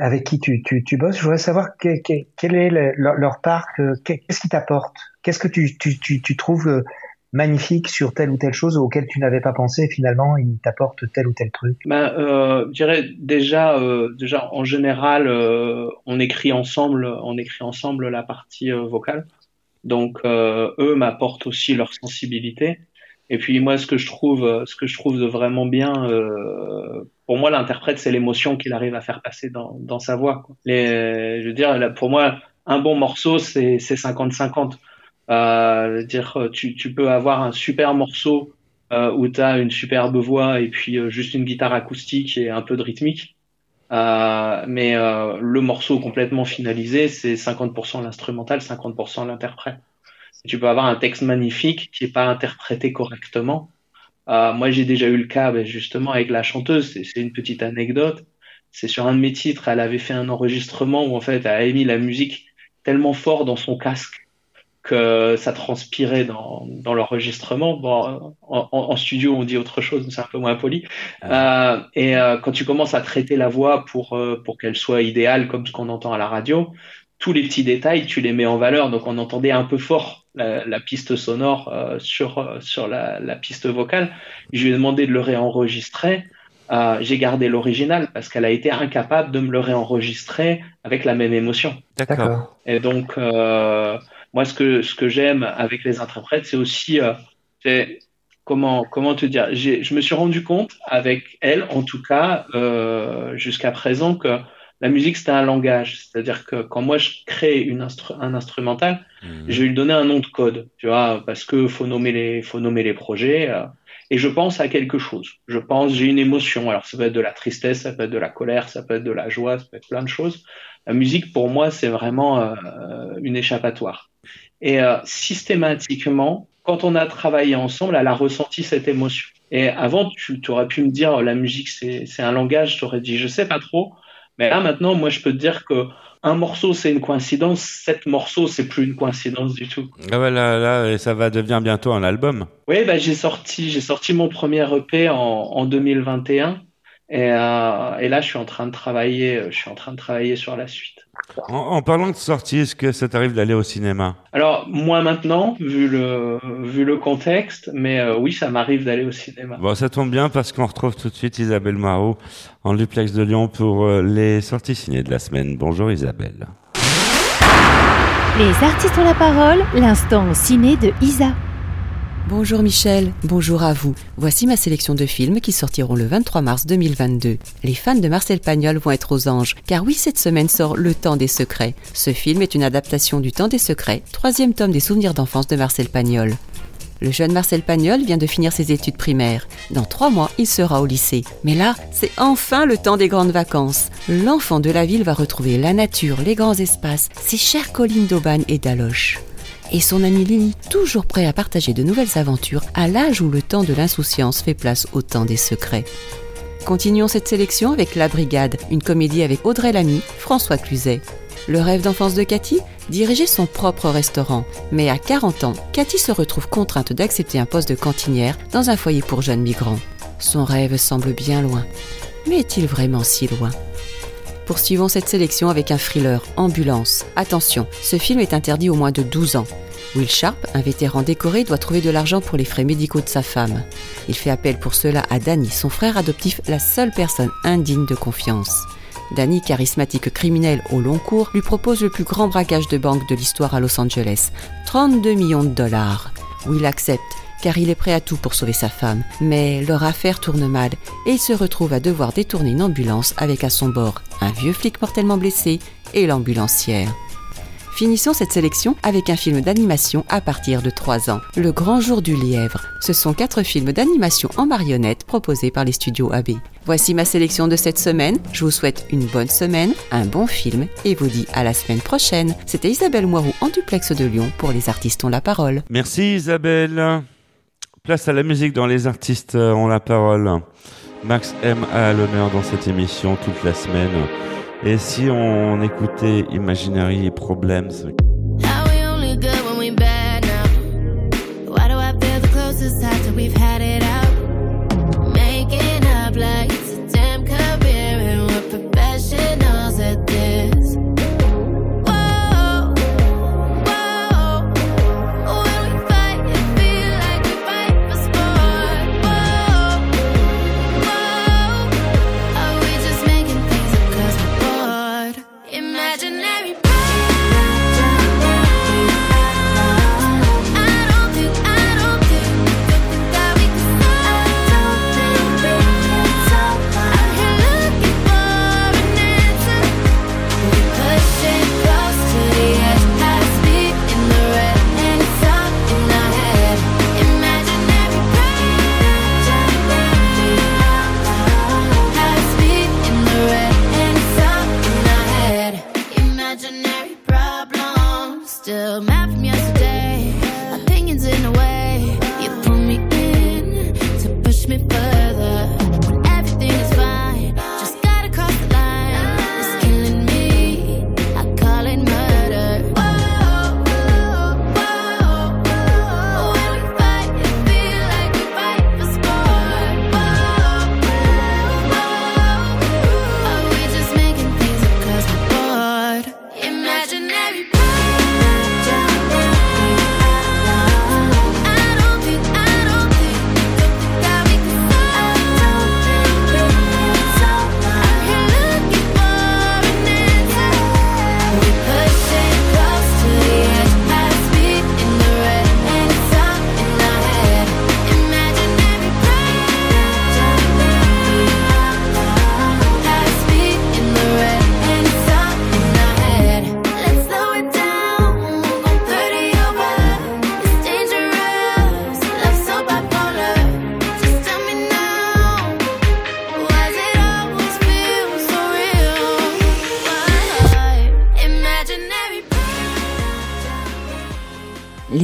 Speaker 3: avec qui tu, tu, tu bosses. Je voudrais savoir que- que- quel est le- leur, leur part, que- que- qu'est-ce qui t'apporte? Qu'est-ce que tu, tu, tu, tu trouves euh, magnifique sur telle ou telle chose auquel tu n'avais pas pensé finalement il t'apporte tel ou tel truc
Speaker 5: Ben, euh, je dirais déjà, euh, déjà en général, euh, on écrit ensemble, on écrit ensemble la partie euh, vocale. Donc euh, eux m'apportent aussi leur sensibilité. Et puis moi, ce que je trouve, ce que je trouve de vraiment bien, euh, pour moi, l'interprète, c'est l'émotion qu'il arrive à faire passer dans, dans sa voix. Les, je veux dire, là, pour moi, un bon morceau, c'est 50-50. Euh, dire, tu, tu peux avoir un super morceau euh, où tu as une superbe voix et puis euh, juste une guitare acoustique et un peu de rythmique. Euh, mais euh, le morceau complètement finalisé, c'est 50% l'instrumental, 50% l'interprète. Tu peux avoir un texte magnifique qui est pas interprété correctement. Euh, moi, j'ai déjà eu le cas, ben, justement, avec la chanteuse. C'est une petite anecdote. C'est sur un de mes titres, elle avait fait un enregistrement où en fait, elle avait mis la musique tellement fort dans son casque que ça transpirait dans, dans l'enregistrement. Bon, en, en- en studio, on dit autre chose, c'est un peu moins poli. Euh, et euh, quand tu commences à traiter la voix pour, euh, pour qu'elle soit idéale comme ce qu'on entend à la radio, tous les petits détails, tu les mets en valeur. Donc on entendait un peu fort la, la piste sonore euh, sur, euh, sur la, la piste vocale. Je lui ai demandé de le réenregistrer. Euh, j'ai gardé l'original parce qu'elle a été incapable de me le réenregistrer avec la même émotion.
Speaker 1: D'accord.
Speaker 5: Et donc, euh, moi, ce que, ce que j'aime avec les interprètes, c'est aussi, euh, c'est comment, comment te dire, je me suis rendu compte avec elle, en tout cas, euh, jusqu'à présent, que la musique, c'était un langage. C'est-à-dire que quand moi, je crée une instru- un instrumental, je vais lui donner un nom de code, tu vois, parce que faut nommer les, faut nommer les projets. euh, et je pense à quelque chose. Je pense, j'ai une émotion. Alors, ça peut être de la tristesse, ça peut être de la colère, ça peut être de la joie, ça peut être plein de choses. La musique, pour moi, c'est vraiment euh, une échappatoire. Et euh, systématiquement, quand on a travaillé ensemble, elle a ressenti cette émotion. Et avant, tu aurais pu me dire, la musique, c'est un langage, tu aurais dit, je sais pas trop. Mais là, maintenant, moi, je peux te dire que un morceau, c'est une coïncidence. Sept morceaux, c'est plus une coïncidence du tout.
Speaker 1: Ah ouais, là, là, ça va devenir bientôt un album.
Speaker 5: Oui, bah, j'ai sorti, j'ai sorti mon premier EP en, en 2021. Et, euh, et là, je suis en train de travailler, je suis en train de travailler sur la suite.
Speaker 1: En, en parlant de sortie, est-ce que ça t'arrive d'aller au cinéma
Speaker 5: Alors, moi maintenant, vu le, vu le contexte, mais euh, oui, ça m'arrive d'aller au cinéma.
Speaker 1: Bon, ça tombe bien parce qu'on retrouve tout de suite Isabelle Marot en duplex de Lyon pour euh, les sorties ciné de la semaine. Bonjour Isabelle.
Speaker 7: Les artistes ont la parole, l'instant ciné de Isa.
Speaker 9: Bonjour Michel, bonjour à vous. Voici ma sélection de films qui sortiront le 23 mars 2022. Les fans de Marcel Pagnol vont être aux anges, car oui, cette semaine sort Le Temps des Secrets. Ce film est une adaptation du Temps des Secrets, troisième tome des souvenirs d'enfance de Marcel Pagnol. Le jeune Marcel Pagnol vient de finir ses études primaires. Dans trois mois, il sera au lycée. Mais là, c'est enfin le temps des grandes vacances. L'enfant de la ville va retrouver la nature, les grands espaces, ses chères collines d'Aubagne et d'Aloche. Et son ami Lily, toujours prêt à partager de nouvelles aventures à l'âge où le temps de l'insouciance fait place au temps des secrets. Continuons cette sélection avec La Brigade, une comédie avec Audrey Lamy, François Cluzet. Le rêve d'enfance de Cathy Diriger son propre restaurant. Mais à 40 ans, Cathy se retrouve contrainte d'accepter un poste de cantinière dans un foyer pour jeunes migrants. Son rêve semble bien loin. Mais est-il vraiment si loin? Poursuivons cette sélection avec un thriller, Ambulance. Attention, ce film est interdit au moins de 12 ans. Will Sharp, un vétéran décoré, doit trouver de l'argent pour les frais médicaux de sa femme. Il fait appel pour cela à Danny, son frère adoptif, la seule personne indigne de confiance. Danny, charismatique criminel au long cours, lui propose le plus grand braquage de banque de l'histoire à Los Angeles. 32 millions de dollars. Will accepte, car il est prêt à tout pour sauver sa femme. Mais leur affaire tourne mal et il se retrouve à devoir détourner une ambulance avec à son bord un vieux flic mortellement blessé et l'ambulancière. Finissons cette sélection avec un film d'animation à partir de 3 ans, Le Grand Jour du Lièvre. Ce sont quatre films d'animation en marionnette proposés par les studios AB. Voici ma sélection de cette semaine. Je vous souhaite une bonne semaine, un bon film et vous dis à la semaine prochaine. C'était Isabelle Moirou en duplex de Lyon pour Les Artistes ont la parole.
Speaker 8: Merci Isabelle. Place à la musique dans Les Artistes ont la parole. Max M a l'honneur dans cette émission toute la semaine. Et si on écoutait Imaginary Problems?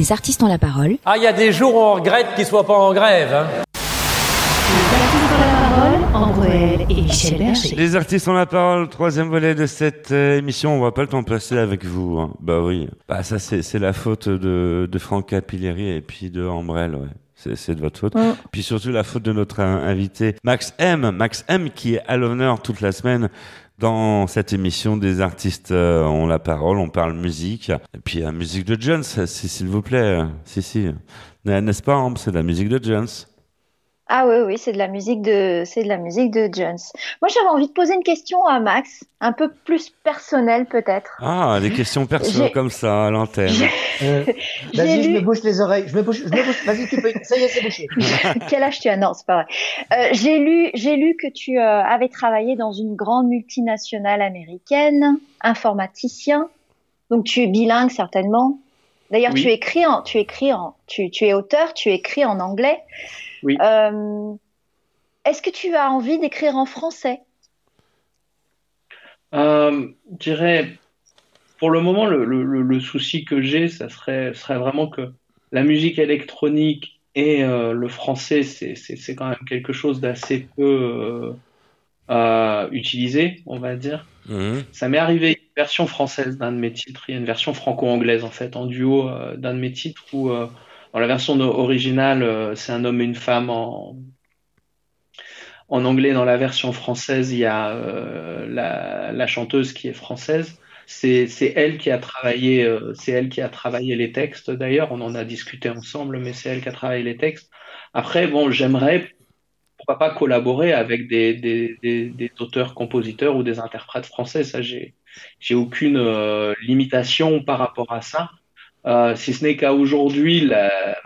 Speaker 4: Les artistes ont la parole.
Speaker 10: Ah, il y a des jours où on regrette qu'ils soient pas en grève. Hein.
Speaker 7: En Bruel et Michel Berger.
Speaker 8: Les artistes ont la parole, troisième volet de cette euh, émission. On va pas le temps passer avec vous. hein. Bah oui. Bah ça c'est la faute de de Franck Capilleri et puis de Ambrel. Ouais. C'est de votre faute. Puis surtout la faute de notre in- invité Max M. Max M qui est à l'honneur toute la semaine dans cette émission des artistes euh, ont la parole. On parle musique. Et puis la musique de Jones, si s'il vous plaît. Si si. N'est- N'est-ce pas C'est la musique de Jones.
Speaker 2: Ah oui, oui, c'est de la musique de, c'est de la musique de Jones. Moi, j'avais envie de poser une question à Max, un peu plus personnelle peut-être.
Speaker 1: Ah, des questions perso comme ça à l'antenne.
Speaker 3: Euh, *laughs*
Speaker 2: J'ai
Speaker 3: Vas-y, je
Speaker 2: lu-
Speaker 3: me bouche les oreilles. Je me bouche, je me bouche. Vas-y, tu peux. Ça y est, c'est bouché. *laughs*
Speaker 2: Quel âge tu as? Non, c'est pas vrai. Euh, j'ai lu, j'ai lu que tu euh, avais travaillé dans une grande multinationale américaine, informaticien. Donc tu es bilingue certainement. D'ailleurs,
Speaker 5: Oui.
Speaker 2: tu écris en, tu écris en, tu, tu es auteur, tu écris en anglais.
Speaker 5: Oui.
Speaker 2: Euh, Est-ce que tu as envie d'écrire en français?
Speaker 5: Euh, je dirais, pour le moment, le, le- le- le souci que j'ai, ça serait, serait vraiment que la musique électronique et euh, le français, c'est, c'est, c'est quand même quelque chose d'assez peu euh, euh, utilisé, on va dire.
Speaker 1: Mhm.
Speaker 5: Ça m'est arrivé une version française d'un de mes titres, il y a une version franco-anglaise en fait, en duo euh, d'un de mes titres où euh, dans la version originale, euh, c'est un homme et une femme en, en anglais. Dans la version française, il y a euh, la, la chanteuse qui est française. C'est, elle qui a travaillé, euh, c'est elle qui a travaillé les textes d'ailleurs. On en a discuté ensemble, mais c'est elle qui a travaillé les textes. Après, bon, j'aimerais pourquoi pas collaborer avec des, des, des, des auteurs, compositeurs ou des interprètes français. Ça, j'ai, j'ai aucune euh, limitation par rapport à ça. Euh, si ce n'est qu'à aujourd'hui, la,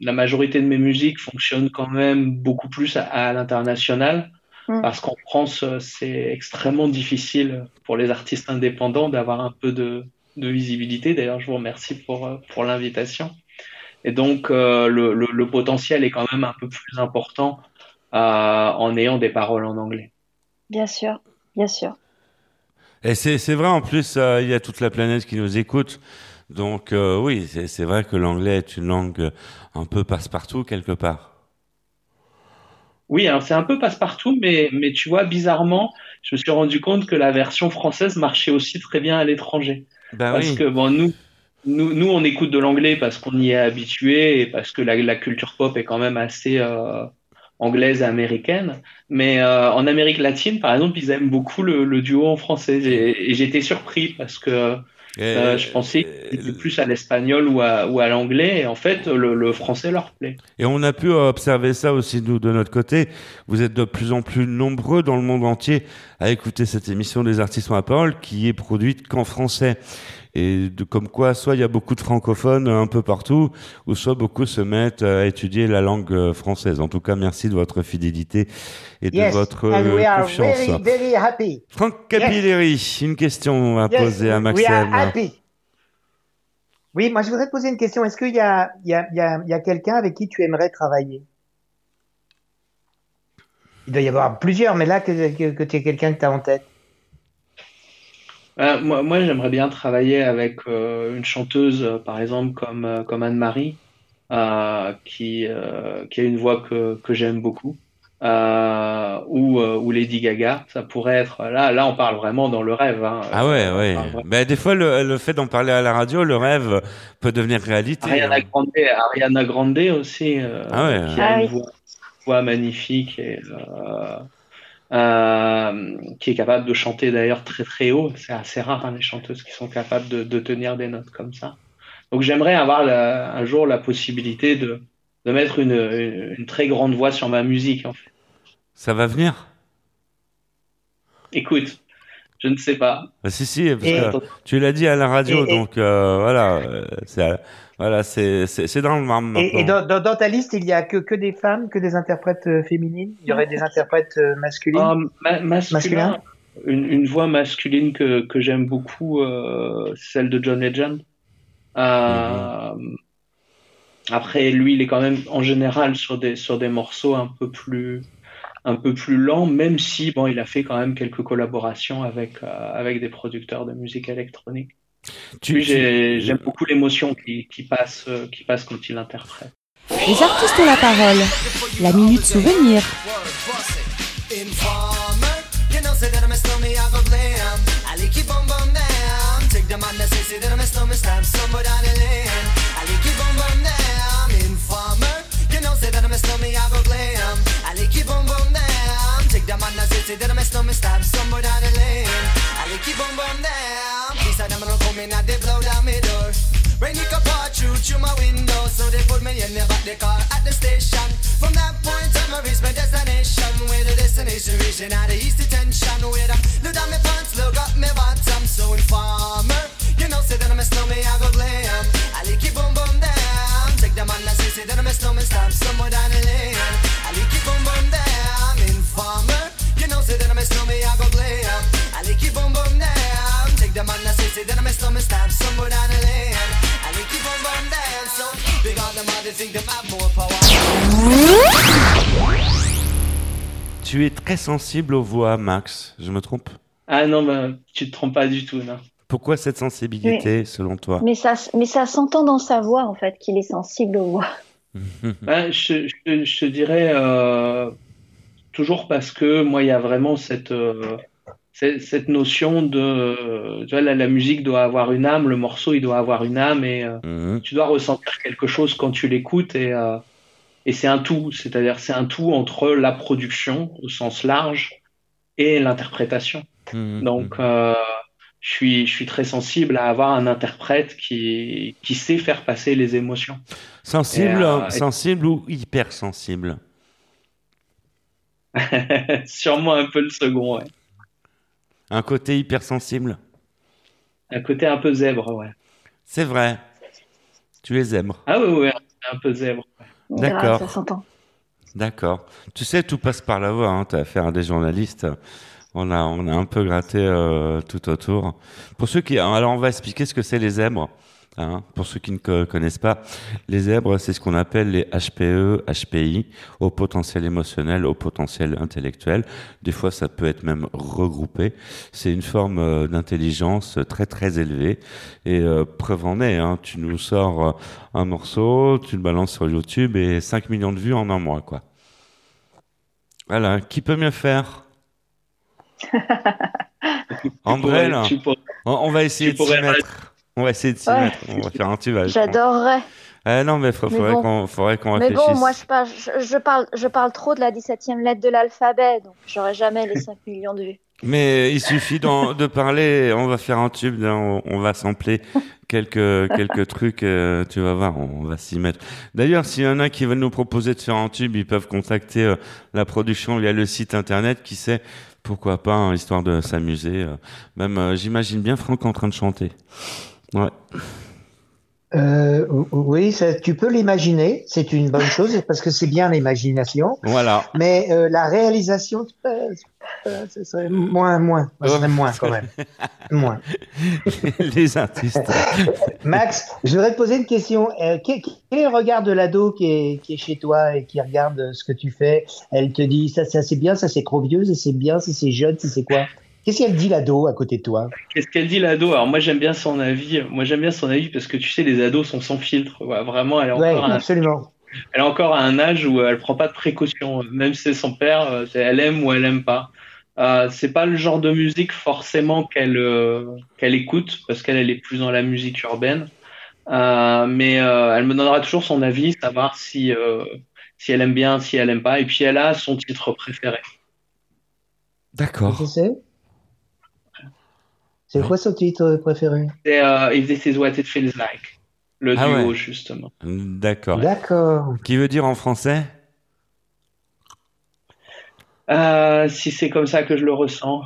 Speaker 5: la majorité de mes musiques fonctionnent quand même beaucoup plus à, à l'international.
Speaker 2: Mm.
Speaker 5: Parce qu'en France, euh, c'est extrêmement difficile pour les artistes indépendants d'avoir un peu de, de visibilité. D'ailleurs, je vous remercie pour, euh, pour l'invitation. Et donc, euh, le, le, le potentiel est quand même un peu plus important euh, en ayant des paroles en anglais.
Speaker 2: Bien sûr, bien sûr.
Speaker 1: Et c'est vrai, en plus, euh, il y a toute la planète qui nous écoute. Donc euh, oui, c'est vrai que l'anglais est une langue euh, un peu passe-partout quelque part.
Speaker 5: Oui, alors c'est un peu passe-partout, mais, mais tu vois, bizarrement, je me suis rendu compte que la version française marchait aussi très bien à l'étranger.
Speaker 1: Bah
Speaker 5: Parce
Speaker 1: oui.
Speaker 5: que bon, nous, nous, nous, on écoute de l'anglais parce qu'on y est habitué et parce que la, la culture pop est quand même assez euh, anglaise et américaine. Mais euh, en Amérique latine, par exemple, ils aiment beaucoup le, le duo en français. Et, et j'étais surpris parce que euh, je pensais plus à l'espagnol ou à, ou à l'anglais. Et en fait, le, le français leur plaît.
Speaker 1: Et on a pu observer ça aussi, nous, de notre côté. Vous êtes de plus en plus nombreux dans le monde entier à écouter cette émission des artistes ont la parole qui est produite qu'en français. Et de, comme quoi, soit il y a beaucoup de francophones un peu partout, ou soit beaucoup se mettent à étudier la langue euh, française. En tout cas, merci de votre fidélité et de
Speaker 3: Yes,
Speaker 1: votre confiance.
Speaker 3: very, very happy.
Speaker 1: Franck Capilleri, une question à
Speaker 3: Yes,
Speaker 1: poser à Maxime.
Speaker 3: Oui, moi je voudrais te poser une question. Est-ce qu'il y a, il y a, il y a, il y a quelqu'un avec qui tu aimerais travailler? Il doit y avoir plusieurs, mais là que, que, que tu es quelqu'un que tu as en tête.
Speaker 5: Euh, moi, moi j'aimerais bien travailler avec euh, une chanteuse, euh, par exemple, comme, comme Anne-Marie, euh, qui, euh, qui a une voix que, que j'aime beaucoup, euh, ou, euh, ou Lady Gaga. Ça pourrait être. Là, là, on parle vraiment dans le rêve. Hein.
Speaker 1: Ah ouais, ouais.
Speaker 5: vraiment-
Speaker 1: Ben, des fois, le, le fait d'en parler à la radio, le rêve peut devenir réalité.
Speaker 5: Ariana Grande, Ariana Grande aussi, euh,
Speaker 1: Ah ouais.
Speaker 5: qui a
Speaker 2: Ah
Speaker 5: une
Speaker 2: oui.
Speaker 5: voix, voix magnifique et euh, qui est capable de chanter d'ailleurs très très haut. C'est assez rare hein, les chanteuses qui sont capables de, de tenir des notes comme ça. Donc j'aimerais avoir la- un jour la possibilité de, de mettre une, une, une très grande voix sur ma musique. En fait.
Speaker 1: Ça va venir?
Speaker 5: Écoute, je ne sais pas.
Speaker 1: Bah, Si, si, parce
Speaker 5: Et-
Speaker 1: que tu l'as dit à la radio,
Speaker 3: Et-
Speaker 1: donc euh, voilà, euh, c'est voilà, c'est dans le marbre
Speaker 3: Et, dans, dans, dans ta liste, il y a que, que des femmes, que des interprètes euh, féminines? Il y aurait des interprètes euh, masculines?
Speaker 5: Ah, ma- masculin,
Speaker 3: Masculin
Speaker 5: une, une voix masculine que, que j'aime beaucoup, euh, c'est celle de John Legend. Euh, Après, lui, il est quand même en général sur des, sur des morceaux un peu plus, un peu plus lents, même si bon, il a fait quand même quelques collaborations avec, euh, avec des producteurs de musique électronique.
Speaker 1: Tu-
Speaker 5: Lui,
Speaker 1: tu-
Speaker 5: j'ai- j'aime beaucoup l'émotion qui, qui passe, euh, qui passe quand il interprète.
Speaker 6: Les artistes ont la parole. La minute souvenir.
Speaker 11: Informer, you know, say that I'm a stormy, I go blam. I like you bum bum down. Take the man that say, say that I'm a stormy, stab somebody down the lane. I like you bum bum down. Informer, you know, say that I'm a stormy, I go blam. I like you bum bum down. Take the man that say, say that I'm a stormy, stab somebody down the lane. I like you bum bum down. These are them don't come in and they blow down my door. Rain it can pour through through my window, so they put me in the back the car at the station.
Speaker 12: From that point on, I reach my destination with a destination reaching out of east detention. With a look down my pants, look up my bottom. So informer, you know, say that I'm a snowman, I go glam. I like it boom boom down. Take the man that say, say that I'm a snowman, stop somewhere down the
Speaker 1: Tu es très sensible aux voix, Max. Je me trompe?
Speaker 5: Ah non, bah, tu te trompes pas du tout, non.
Speaker 1: Pourquoi cette sensibilité, selon toi?
Speaker 2: Mais ça, mais ça s'entend dans sa voix, en fait, qu'il est sensible aux voix. *laughs*
Speaker 5: Bah, je, je- je te dirais euh, toujours parce que moi, il y a vraiment cette, euh, cette, cette notion de, tu vois, la, la musique doit avoir une âme, le morceau, il doit avoir une âme et euh,
Speaker 1: Mhm.
Speaker 5: tu dois ressentir quelque chose quand tu l'écoutes et, euh, et c'est un tout, c'est-à-dire c'est un tout entre la production au sens large et l'interprétation.
Speaker 1: Mhm.
Speaker 5: Donc, euh, je suis, je suis très sensible à avoir un interprète qui, qui sait faire passer les émotions.
Speaker 1: Sensible,
Speaker 5: Et, euh, et-
Speaker 1: sensible ou hypersensible? *laughs*
Speaker 5: Sûrement un peu le second, ouais.
Speaker 1: Un côté hypersensible?
Speaker 5: Un côté un peu zèbre, ouais.
Speaker 1: C'est vrai. Tu les aimes.
Speaker 5: Ah oui, oui, un peu zèbre.
Speaker 1: D'accord.
Speaker 2: Ça s'entend.
Speaker 1: D'accord. Tu sais, tout passe par la voix. Hein. Tu as affaire à des journalistes. On a, on a un peu gratté euh, tout autour. Pour ceux qui, alors on va expliquer ce que c'est les zèbres. Hein, pour ceux qui ne co- connaissent pas, les zèbres, c'est ce qu'on appelle les HPE, HPI, au potentiel émotionnel, au potentiel intellectuel. Des fois, ça peut être même regroupé. C'est une forme euh, d'intelligence très très élevée. Et euh, preuve en est, hein, tu nous sors euh, un morceau, tu le balances sur YouTube et 5 millions de vues en un mois, quoi. Voilà, qui peut mieux faire? *laughs* André, on, on va essayer de s'y mettre. On va essayer de s'y
Speaker 2: Ouais.
Speaker 1: mettre. On va faire un tube. avec-
Speaker 2: J'adorerais.
Speaker 1: Ah non, mais il faudrait qu'on faudrait qu'on
Speaker 2: Mais
Speaker 1: réfléchisse.
Speaker 2: bon, moi, je parle, je, je parle, je parle trop de la 17e lettre de l'alphabet, donc j'aurai jamais les 5 millions de vues.
Speaker 1: Mais il suffit de parler, on va faire un tube, là, on, on va sampler quelques, quelques trucs, euh, tu vas voir, on, va s'y mettre. D'ailleurs, s'il y en a qui veulent nous proposer de faire un tube, ils peuvent contacter euh, la production via le site internet, qui sait, pourquoi pas, hein, histoire de s'amuser. euh. même, euh, j'imagine bien Franck en train de chanter. Ouais.
Speaker 3: Euh, oui, ça, tu peux l'imaginer, c'est une bonne *laughs* chose parce que c'est bien l'imagination.
Speaker 1: Voilà.
Speaker 3: Mais euh, la réalisation, euh, ce serait moins, moins, ce serait moins quand même, *laughs* moins.
Speaker 1: Les artistes. *laughs*
Speaker 3: Max, je voudrais te poser une question. Euh, quel, est le regard de l'ado qui est, qui est chez toi et qui regarde ce que tu fais? Elle te dit ça, ça c'est bien, ça c'est trop vieux, ça c'est bien, ça c'est jeune, ça c'est quoi? Qu'est-ce qu'elle dit l'ado à côté de toi
Speaker 5: Qu'est-ce qu'elle dit l'ado? Alors moi j'aime bien son avis. Moi j'aime bien son avis parce que tu sais les ados sont sans filtre. quoi. Vraiment, elle est
Speaker 3: Ouais,
Speaker 5: encore à un,
Speaker 3: absolument.
Speaker 5: elle est encore à un âge où elle prend pas de précautions. Même si c'est son père, euh, elle aime ou elle aime pas. Euh, c'est pas le genre de musique forcément qu'elle euh, qu'elle écoute parce qu'elle elle est plus dans la musique urbaine. Euh, mais euh, elle me donnera toujours son avis, savoir si euh, si elle aime bien, si elle aime pas. Et puis elle a son titre préféré.
Speaker 1: D'accord.
Speaker 3: C'est quoi son titre préféré?
Speaker 5: C'est euh, If This Is What It Feels Like, le
Speaker 1: Ah
Speaker 5: duo
Speaker 1: ouais.
Speaker 5: justement.
Speaker 1: D'accord.
Speaker 3: D'accord.
Speaker 1: Qui veut dire en français?
Speaker 5: Euh, si c'est comme ça que je le ressens.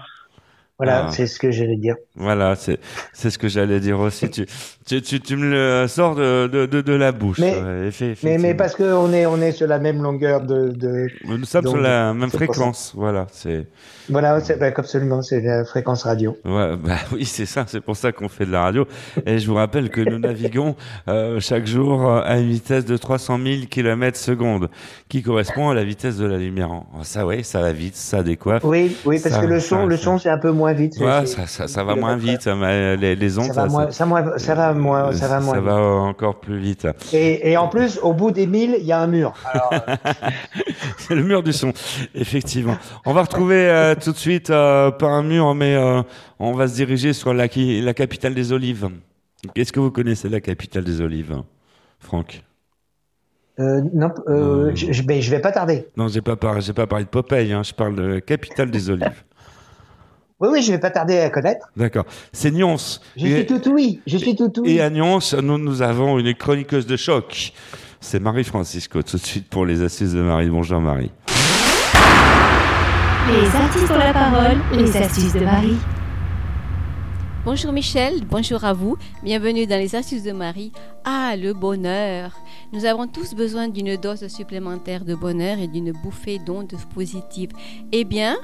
Speaker 3: Voilà,
Speaker 1: Ah.
Speaker 3: c'est ce que j'allais dire.
Speaker 1: Voilà, c'est c'est ce que j'allais dire aussi. Tu, tu, tu, tu me le sors de, de, de, de la bouche.
Speaker 3: Mais-
Speaker 1: ouais,
Speaker 3: Mais, mais parce qu'on est, on est sur la même longueur de. de...
Speaker 1: Nous sommes sur la même fréquence. Voilà, c'est.
Speaker 3: Voilà, c'est bah, absolument, c'est la fréquence radio.
Speaker 1: Ouais, bah *laughs* oui, c'est ça. C'est pour ça qu'on fait de la radio. Et je vous rappelle que nous naviguons euh, chaque jour euh, à une vitesse de 300 000 km secondes, qui correspond à la vitesse de la lumière. Oh, Ça, ouais, ça va vite, ça décoiffe.
Speaker 3: Oui, oui, parce
Speaker 1: Ça-
Speaker 3: que le son,
Speaker 1: ça-
Speaker 3: le son, c'est un peu moins vite.
Speaker 1: Ouais, ça, ça, ça va moins vite. Les, les ondes,
Speaker 3: Ça va moins- ça va moins, ça va moins.
Speaker 1: ça
Speaker 3: vite.
Speaker 1: va encore plus vite.
Speaker 3: Et, et en plus, au bout des milles, il y a un mur. Alors, *laughs*
Speaker 1: C'est le mur du son, effectivement. On va retrouver euh, tout de suite, euh, pas un mur, mais euh, on va se diriger sur la, capitale des olives. Est-ce que vous connaissez la capitale des olives, Franck?
Speaker 3: Euh, non, euh, je, je, ben, je vais pas tarder.
Speaker 1: Non, j'ai pas pas parlé de Popeye, hein, je parle de capitale des olives.
Speaker 3: Oui, oui, je vais pas tarder à connaître.
Speaker 1: D'accord. C'est Nyons.
Speaker 3: Je
Speaker 1: Et-
Speaker 3: suis tout oui. Je suis tout oui.
Speaker 1: Et à Nyons, nous, nous avons une chroniqueuse de choc. C'est Marie Francisco, tout de suite pour les astuces de Marie. Bonjour Marie.
Speaker 7: Les artistes ont la parole, les astuces de Marie.
Speaker 13: Bonjour Michel, bonjour à vous. Bienvenue dans les astuces de Marie. Ah, le bonheur. Nous avons tous besoin d'une dose supplémentaire de bonheur et d'une bouffée d'ondes positives. Eh bien,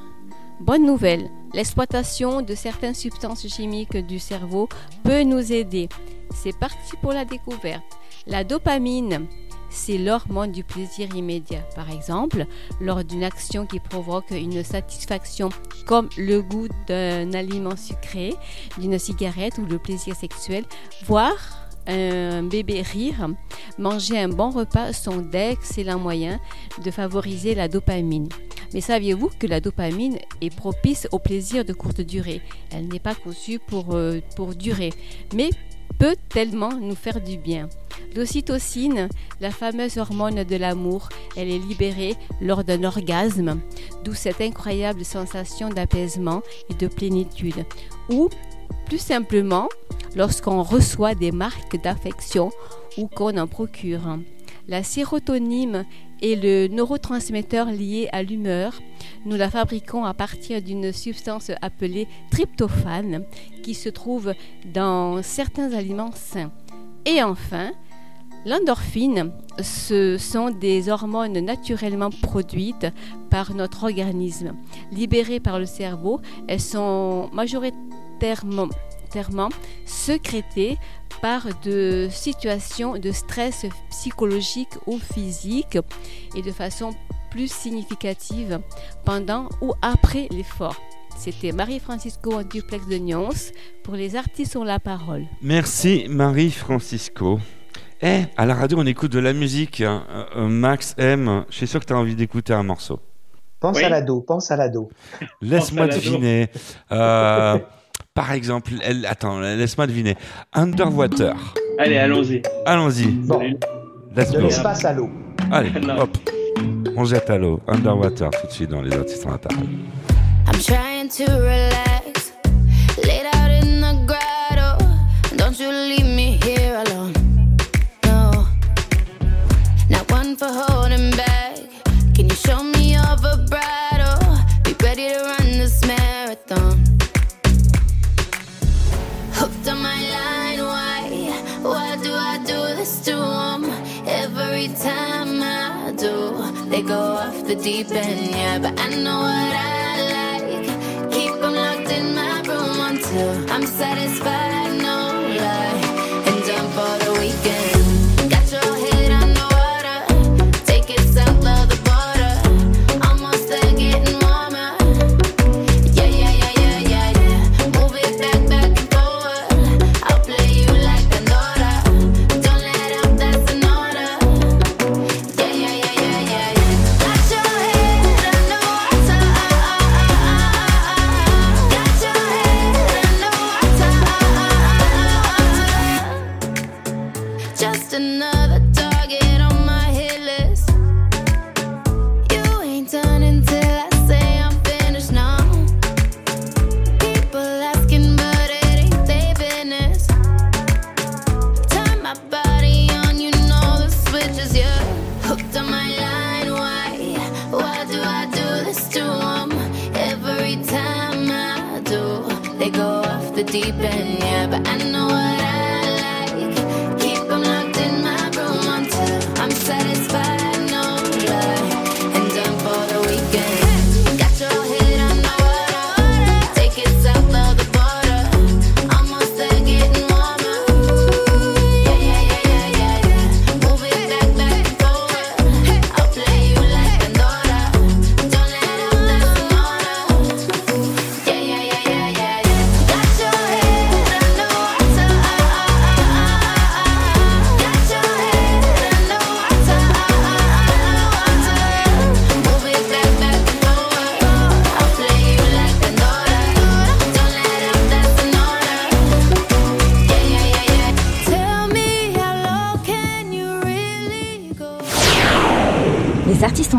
Speaker 13: bonne nouvelle. L'exploitation de certaines substances chimiques du cerveau peut nous aider. C'est parti pour la découverte. La dopamine, c'est l'hormone du plaisir immédiat. Par exemple, lors d'une action qui provoque une satisfaction comme le goût d'un aliment sucré, d'une cigarette ou le plaisir sexuel, voir un bébé rire, manger un bon repas sont d'excellents moyens de favoriser la dopamine. Mais saviez-vous que la dopamine est propice au plaisir de courte durée? Elle n'est pas conçue pour, euh, pour durer, mais peut tellement nous faire du bien. L'ocytocine, la fameuse hormone de l'amour, elle est libérée lors d'un orgasme, d'où cette incroyable sensation d'apaisement et de plénitude. Ou, plus simplement, lorsqu'on reçoit des marques d'affection ou qu'on en procure. La sérotonine est le neurotransmetteur lié à l'humeur. Nous la fabriquons à partir d'une substance appelée tryptophane qui se trouve dans certains aliments sains. Et enfin, l'endorphine, ce sont des hormones naturellement produites par notre organisme. Libérées par le cerveau, elles sont majoritairement sécrétées par de situations de stress psychologique ou physique et de façon plus significative pendant ou après l'effort. C'était Marie-Francisco en duplex de Nyons pour les artistes ont la parole.
Speaker 1: Merci Marie Francisco. Eh, à la radio, on écoute de la musique. hein. Euh, euh, Max M, je suis sûr que tu as envie d'écouter un morceau.
Speaker 3: Pense
Speaker 5: Oui.
Speaker 3: à l'ado, pense à l'ado.
Speaker 1: Laisse-moi deviner. Euh, *laughs* par exemple, elle- attends, laisse-moi deviner. Underwater.
Speaker 5: Allez, allons-y.
Speaker 1: Allons-y.
Speaker 3: Bon,
Speaker 1: Let's
Speaker 3: de l'espace à l'eau.
Speaker 1: Allez, *laughs*
Speaker 5: Non.
Speaker 1: hop. On jette à l'eau. Underwater tout de suite dans les artistes en parole.
Speaker 8: I'm trying to relax, laid out in the grotto. Don't you leave me here alone. No, not one for holding back. Can you show me your vibrato? I do this to 'em? Every time I do, they go off the deep end, yeah. But I know what I like. Keep 'em locked in my room until I'm satisfied,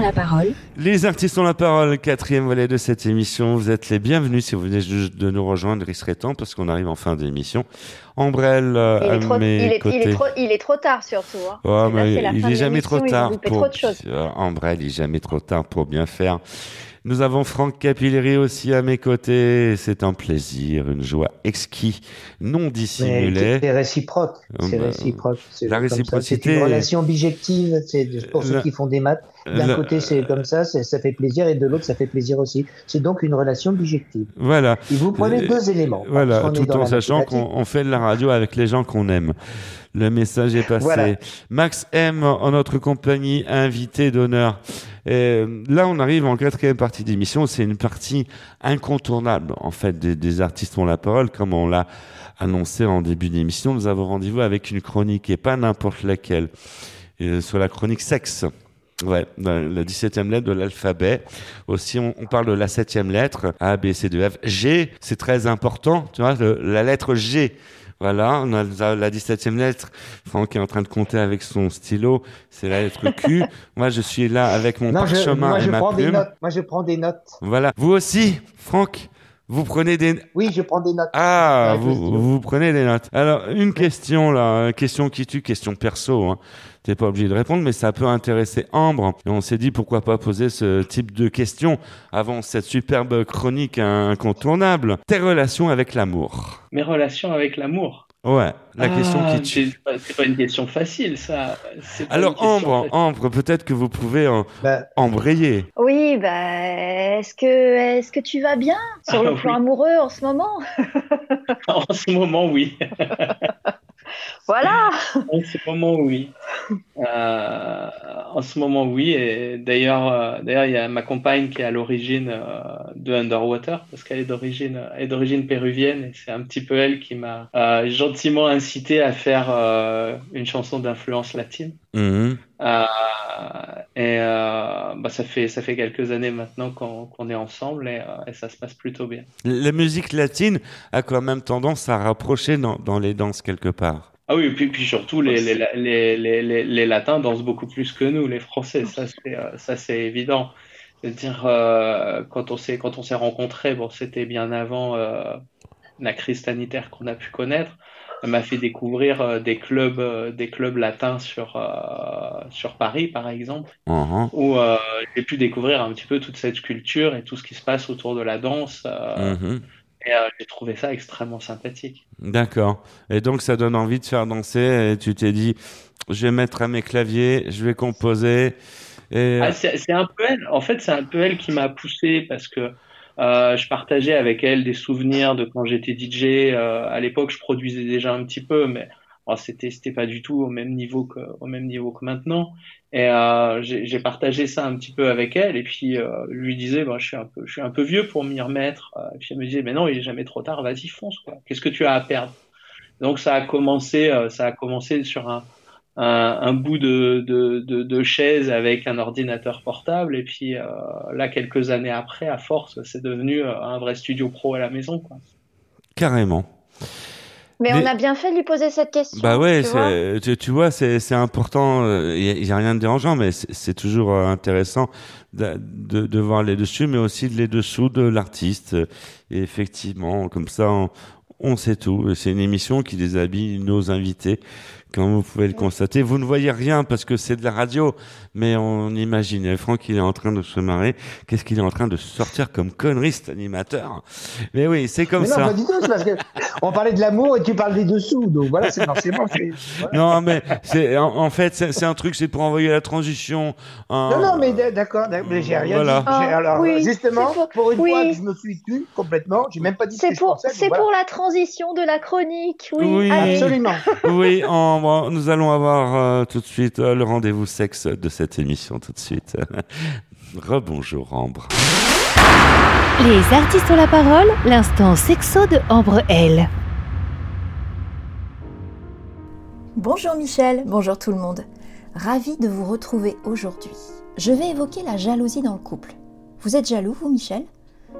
Speaker 4: la parole.
Speaker 1: Les artistes ont la parole, quatrième volet de cette émission. Vous êtes les bienvenus si vous venez juste de nous rejoindre. Il serait temps parce qu'on arrive en fin d'émission. Ambrelle euh,
Speaker 2: Il
Speaker 1: à
Speaker 2: est, trop,
Speaker 1: mes
Speaker 2: il, est, il, est trop, il est trop tard surtout. hein.
Speaker 1: Mais
Speaker 2: la
Speaker 1: il
Speaker 2: fin
Speaker 1: est
Speaker 2: de
Speaker 1: jamais trop tard pour
Speaker 2: trop de choses.
Speaker 1: Euh, Ambrelle, il est jamais trop tard pour bien faire. Nous avons Franck Capilleri aussi à mes côtés. C'est un plaisir, une joie exquis, non
Speaker 3: Mais
Speaker 1: dissimulée.
Speaker 3: C'est réciproque. C'est
Speaker 1: Euh,
Speaker 3: réciproque.
Speaker 1: La réciprocité-
Speaker 3: C'est une relation bijective. C'est pour ceux
Speaker 1: La-
Speaker 3: qui font des maths. D'un côté, c'est comme ça, ça fait plaisir, et de l'autre, ça fait plaisir aussi. C'est donc une relation bijective.
Speaker 1: Voilà.
Speaker 3: Et vous prenez
Speaker 1: Euh,
Speaker 3: deux éléments.
Speaker 1: Voilà, tout en sachant qu'on on fait de la radio avec les gens qu'on aime. Le message est passé.
Speaker 3: Voilà.
Speaker 1: Max M en notre compagnie, invité d'honneur. Et là, on arrive en quatrième partie d'émission. C'est une partie incontournable, en fait, des, des artistes ont la parole, comme on l'a annoncé en début d'émission. Nous avons rendez-vous avec une chronique et pas n'importe laquelle. Et sur la chronique sexe. Ouais, la la 17e lettre de l'alphabet. Aussi, on, on parle de la septième lettre, A, B, C, D, F. G, c'est très important, tu vois, le- la lettre G. Voilà, on a la- la 17e lettre. Franck est en train de compter avec son stylo. C'est la lettre Q. *laughs* Moi, je suis là avec mon parchemin
Speaker 3: moi,
Speaker 1: et
Speaker 3: je
Speaker 1: ma
Speaker 3: prends des
Speaker 1: plume.
Speaker 3: notes. Moi, je prends des notes.
Speaker 1: Voilà. Vous aussi, Franck, vous prenez des...
Speaker 3: Oui, je prends des notes.
Speaker 1: Ah, vous, vous prenez des notes. Alors, une question là, question qui tue, question perso. Hein. T'es pas obligé de répondre, mais ça peut intéresser Ambre. Et on s'est dit pourquoi pas poser ce type de questions avant cette superbe chronique incontournable. Tes relations avec l'amour.
Speaker 5: Mes relations avec l'amour.
Speaker 1: Ouais, la question
Speaker 5: Ah,
Speaker 1: qui tue.
Speaker 5: C'est pas, une question facile, ça.
Speaker 1: Alors
Speaker 5: question
Speaker 1: Ambre,
Speaker 5: facile.
Speaker 1: Ambre, peut-être que vous pouvez en-
Speaker 3: Bah,
Speaker 1: embrayer.
Speaker 2: Oui, bah, est-ce que, est-ce que tu vas bien sur
Speaker 5: Ah,
Speaker 2: le
Speaker 5: oui.
Speaker 2: plan amoureux en ce moment? *laughs*
Speaker 5: En ce moment, oui. *laughs*
Speaker 2: Voilà. *laughs*
Speaker 5: En ce moment, oui. Euh, en ce moment, oui. Et d'ailleurs, euh, d'ailleurs, il y a ma compagne qui est à l'origine euh, de Underwater parce qu'elle est d'origine, elle est d'origine péruvienne et c'est un petit peu elle qui m'a euh, gentiment incité à faire euh, une chanson d'influence latine.
Speaker 1: Mhm.
Speaker 5: Euh, et euh, bah, ça fait ça fait quelques années maintenant qu'on qu'on est ensemble et, euh, et ça se passe plutôt bien.
Speaker 1: La musique latine a quand même tendance à rapprocher dans, dans les danses quelque part.
Speaker 5: Ah oui, et puis, puis surtout, les, les, les, les, les, les Latins dansent beaucoup plus que nous, les Français, ça c'est, euh, ça c'est évident. C'est-à-dire, euh, quand on s'est, quand on s'est rencontrés, bon, c'était bien avant euh, la crise sanitaire qu'on a pu connaître. Elle m'a fait découvrir euh, des clubs, euh, des clubs latins sur, euh, sur Paris, par exemple,
Speaker 1: Mhm.
Speaker 5: où euh, j'ai pu découvrir un petit peu toute cette culture et tout ce qui se passe autour de la danse. euh,
Speaker 1: Mhm.
Speaker 5: Et euh, j'ai trouvé ça extrêmement sympathique.
Speaker 1: D'accord. Et donc ça donne envie de faire danser et tu t'es dit, je vais mettre à mes claviers, je vais composer. Et...
Speaker 5: Ah, c'est un peu elle. En fait, c'est un peu elle qui m'a poussé parce que euh, je partageais avec elle des souvenirs de quand j'étais DJ. Euh, à l'époque, je produisais déjà un petit peu, mais bon, c'était c'était pas du tout au même niveau que au même niveau que maintenant. Et euh, j'ai partagé ça un petit peu avec elle. Et puis euh, je lui disais, bah, je suis un peu je suis un peu vieux pour m'y remettre. Euh, Et puis elle me disait, mais non, il est jamais trop tard. Vas-y, fonce. Qu'est-ce que tu as à perdre? Donc ça a commencé ça a commencé sur un un, bout de, de, de, de chaise avec un ordinateur portable. Et puis là, quelques années après, à force, c'est devenu un vrai studio pro à la maison. Quoi.
Speaker 1: Carrément.
Speaker 2: Mais on a bien fait de lui poser cette question.
Speaker 1: Bah ouais,
Speaker 2: tu vois.
Speaker 1: c'est- tu, tu vois, c'est important. Il n'y a, rien de dérangeant, mais c'est toujours euh, intéressant de, de, de voir les dessus, mais aussi les dessous de l'artiste. Et effectivement, comme ça, on, on sait tout. C'est une émission qui déshabille nos invités, comme vous pouvez le constater. Vous ne voyez rien parce que c'est de la radio, mais on imagine. Et Franck, il est en train de se marrer. Qu'est-ce qu'il est en train de sortir comme connerie, cet animateur? Mais oui, c'est comme
Speaker 3: mais non,
Speaker 1: ça.
Speaker 3: pas du tout, c'est parce que on parlait de l'amour et tu parles des dessous. Donc voilà, c'est forcément. voilà.
Speaker 1: Non, mais c'est en, en fait c'est un truc, c'est pour envoyer la transition.
Speaker 3: Non, non, mais d'accord, mais j'ai rien
Speaker 1: Voilà.
Speaker 3: dit.
Speaker 2: Ah,
Speaker 3: Alors,
Speaker 2: oui,
Speaker 3: justement,
Speaker 2: c'est pour-
Speaker 3: pour une
Speaker 2: oui.
Speaker 3: fois que je me suis tu complètement, j'ai même pas dit ce que
Speaker 2: C'est
Speaker 3: je
Speaker 2: pour, c'est
Speaker 3: voilà.
Speaker 2: pour la transition de la chronique. Oui,
Speaker 1: Oui.
Speaker 2: allez.
Speaker 3: Absolument.
Speaker 1: Oui, en- nous allons avoir euh, tout de suite euh, le rendez-vous sexe de cette émission tout de suite. *laughs* Rebonjour Ambre.
Speaker 7: Les artistes ont la parole, l'instant sexo de Ambre L.
Speaker 14: Bonjour Michel, bonjour tout le monde. Ravi de vous retrouver aujourd'hui. Je vais évoquer la jalousie dans le couple. Vous êtes jaloux, vous Michel?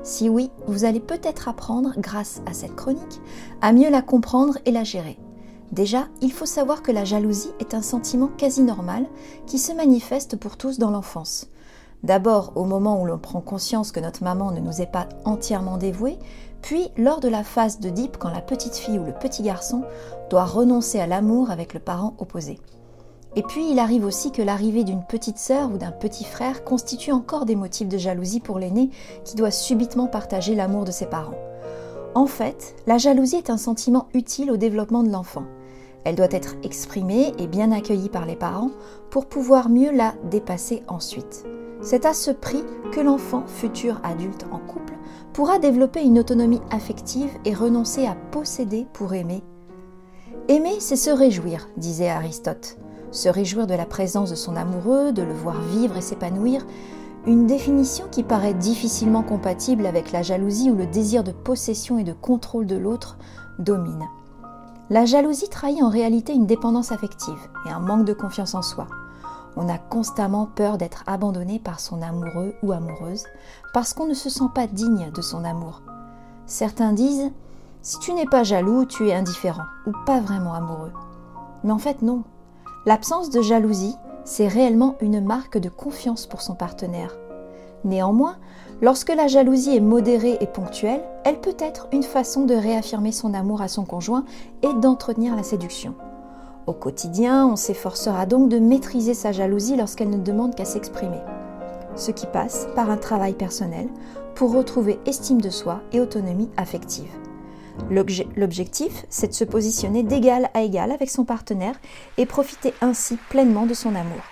Speaker 14: Si oui, vous allez peut-être apprendre, grâce à cette chronique, à mieux la comprendre et la gérer. Déjà, il faut savoir que la jalousie est un sentiment quasi normal qui se manifeste pour tous dans l'enfance. D'abord au moment où l'on prend conscience que notre maman ne nous est pas entièrement dévouée, puis lors de la phase de deep quand la petite fille ou le petit garçon doit renoncer à l'amour avec le parent opposé. Et puis il arrive aussi que l'arrivée d'une petite sœur ou d'un petit frère constitue encore des motifs de jalousie pour l'aîné qui doit subitement partager l'amour de ses parents. En fait, la jalousie est un sentiment utile au développement de l'enfant. Elle doit être exprimée et bien accueillie par les parents pour pouvoir mieux la dépasser ensuite. C'est à ce prix que l'enfant, futur adulte en couple, pourra développer une autonomie affective et renoncer à posséder pour aimer. Aimer, c'est se réjouir, disait Aristote. Se réjouir de la présence de son amoureux, de le voir vivre et s'épanouir, une définition qui paraît difficilement compatible avec la jalousie où le désir de possession et de contrôle de l'autre domine. La jalousie trahit en réalité une dépendance affective et un manque de confiance en soi. On a constamment peur d'être abandonné par son amoureux ou amoureuse parce qu'on ne se sent pas digne de son amour. Certains disent Si tu n'es pas jaloux, tu es indifférent ou pas vraiment amoureux. Mais en fait, non. L'absence de jalousie, c'est réellement une marque de confiance pour son partenaire. Néanmoins, lorsque la jalousie est modérée et ponctuelle, elle peut être une façon de réaffirmer son amour à son conjoint et d'entretenir la séduction. Au quotidien, on s'efforcera donc de maîtriser sa jalousie lorsqu'elle ne demande qu'à s'exprimer. Ce qui passe par un travail personnel pour retrouver estime de soi et autonomie affective. L'objectif, c'est de se positionner d'égal à égal avec son partenaire et profiter ainsi pleinement de son amour.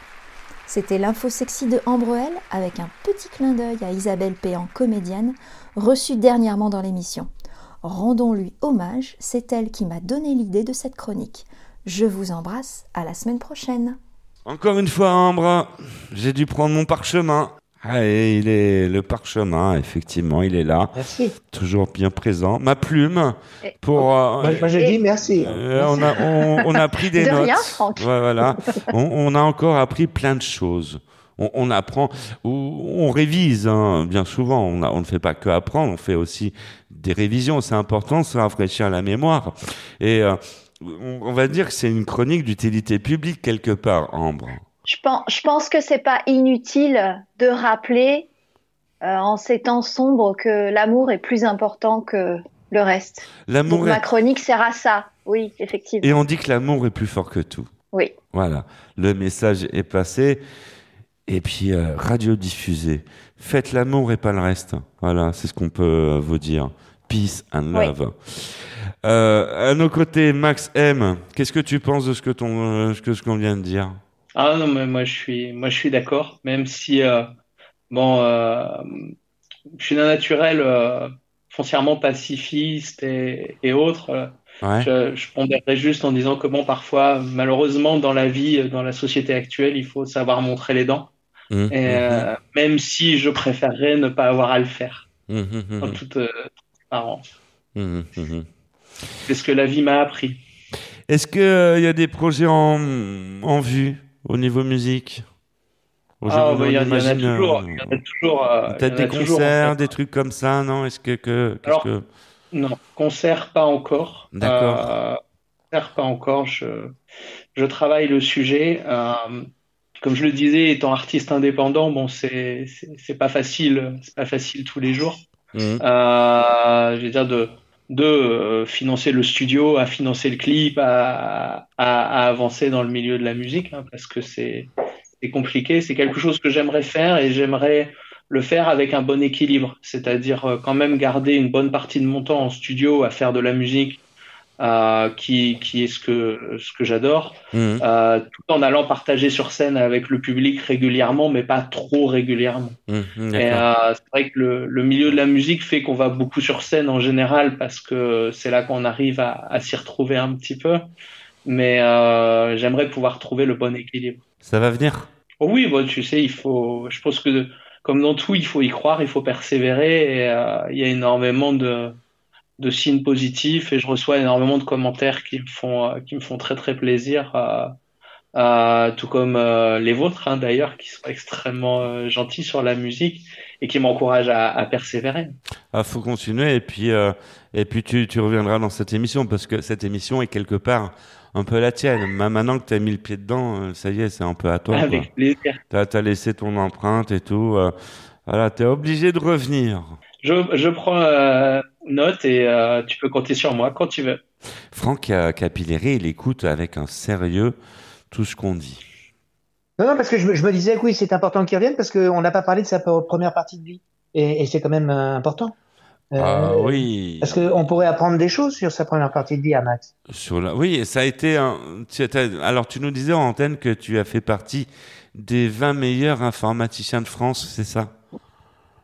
Speaker 14: C'était l'info sexy de Ambroel avec un petit clin d'œil à Isabelle Péan, comédienne, reçue dernièrement dans l'émission. Rendons-lui hommage, c'est elle qui m'a donné l'idée de cette chronique. Je vous embrasse, à la semaine prochaine.
Speaker 1: Encore une fois, Ambre, j'ai dû prendre mon parchemin. Ah, et il est le parchemin, effectivement, il est là.
Speaker 3: Merci.
Speaker 1: Toujours bien présent. Ma plume pour. euh,
Speaker 3: Moi, moi, je dis merci.
Speaker 1: euh, on, a, on, on a pris des
Speaker 2: De
Speaker 1: notes.
Speaker 2: rien, Franck.
Speaker 1: Ouais, voilà. On, on a encore appris plein de choses. On, on apprend, ou on révise, hein, bien souvent. On, a- on ne fait pas que apprendre, on fait aussi des révisions. C'est important se rafraîchir la mémoire. Et euh, on, on va dire que c'est une chronique d'utilité publique quelque part, Ambre.
Speaker 2: Je pense, je pense que c'est pas inutile de rappeler euh, en ces temps sombres que l'amour est plus important que le reste.
Speaker 1: L'amour
Speaker 2: ma
Speaker 1: est...
Speaker 2: chronique sert à ça. Oui, effectivement.
Speaker 1: Et on dit que l'amour est plus fort que tout.
Speaker 2: Oui.
Speaker 1: Voilà, le message est passé. Et puis, euh, radiodiffusé. Faites l'amour et pas le reste. Voilà, c'est ce qu'on peut euh, vous dire. Peace and
Speaker 2: Oui.
Speaker 1: love. Euh, à nos côtés, Max M, qu'est-ce que tu penses de ce que ton, euh, ce que ce qu'on vient de dire?
Speaker 5: Ah non, mais moi je suis, moi je suis d'accord, même si euh, bon, euh, je suis d'un naturel euh, foncièrement pacifiste et, et autres. euh,
Speaker 1: Ouais.
Speaker 5: Je, je pondérerais juste en disant que bon, parfois, malheureusement, dans la vie, dans la société actuelle, il faut savoir montrer les dents.
Speaker 1: Mmh,
Speaker 5: Et euh, même si je préférerais ne pas avoir à le faire,
Speaker 1: mmh, mmh, mmh,
Speaker 5: en
Speaker 1: mmh.
Speaker 5: toute euh, transparence.
Speaker 1: Mmh, mmh, mmh.
Speaker 5: C'est ce que la vie m'a appris.
Speaker 1: Est-ce qu'il y a des projets en, en vue? Au niveau musique
Speaker 5: Ah,
Speaker 1: niveau-
Speaker 5: bah, il y, en- il a
Speaker 1: imagine,
Speaker 5: toujours, il y en a toujours. euh, il
Speaker 1: Peut-être des
Speaker 5: a toujours, en
Speaker 1: concerts,
Speaker 5: fait.
Speaker 1: des trucs comme ça, non? Est-ce que, que, qu'est-ce
Speaker 5: Alors,
Speaker 1: que-
Speaker 5: Non, concert pas encore.
Speaker 1: D'accord.
Speaker 5: Euh, concert pas encore. Je, je travaille le sujet. Euh, comme je le disais, étant artiste indépendant, bon, c'est c'est pas facile, c'est pas facile tous les jours. Euh, je veux dire de de euh, financer le studio, à financer le clip, à, avancer dans le milieu de la musique, hein, parce que c'est c'est compliqué. C'est quelque chose que j'aimerais faire et j'aimerais le faire avec un bon équilibre, c'est-à-dire euh, quand même garder une bonne partie de mon temps en studio à faire de la musique, euh, qui, qui est ce que, ce que j'adore,
Speaker 1: Mhm.
Speaker 5: euh, tout en allant partager sur scène avec le public régulièrement, mais pas trop régulièrement.
Speaker 1: Mhm,
Speaker 5: Et euh, c'est vrai que le, le milieu de la musique fait qu'on va beaucoup sur scène en général parce que c'est là qu'on arrive à, à s'y retrouver un petit peu. Mais euh, j'aimerais pouvoir trouver le bon équilibre.
Speaker 1: Ça va venir?
Speaker 5: Oh oui, bon, tu sais, il faut. Je pense que comme dans tout, il faut y croire, il faut persévérer. Et euh, il y a énormément de de signes positifs et je reçois énormément de commentaires qui me font euh, qui me font très très plaisir. Tout comme euh, les vôtres hein, d'ailleurs, qui sont extrêmement euh, gentils sur la musique et qui m'encouragent à, à persévérer.
Speaker 1: Ah, faut continuer et puis et puis tu, tu reviendras dans cette émission parce que cette émission est quelque part un peu la tienne. Ma- Maintenant que tu as mis le pied dedans, ça y est, c'est un peu à toi. quoi.
Speaker 5: Avec plaisir.
Speaker 1: T'as as laissé ton empreinte et tout. euh, voilà, t'es obligé de revenir.
Speaker 5: Je, je prends euh, note et euh, tu peux compter sur moi quand tu veux.
Speaker 1: Franck Capilleri, il écoute avec un sérieux tout ce qu'on dit.
Speaker 3: Non, non, parce que je, me- je me disais que oui, c'est important qu'il revienne parce qu'on n'a pas parlé de sa première partie de vie. Et, et c'est quand même euh, important. Euh,
Speaker 1: Ah oui.
Speaker 3: Parce qu'on pourrait apprendre des choses sur sa première partie de vie à Max.
Speaker 1: Sur la... Oui, et ça a été un... tu étais- Alors, tu nous disais en antenne que tu as fait partie des 20 meilleurs informaticiens de France, c'est ça?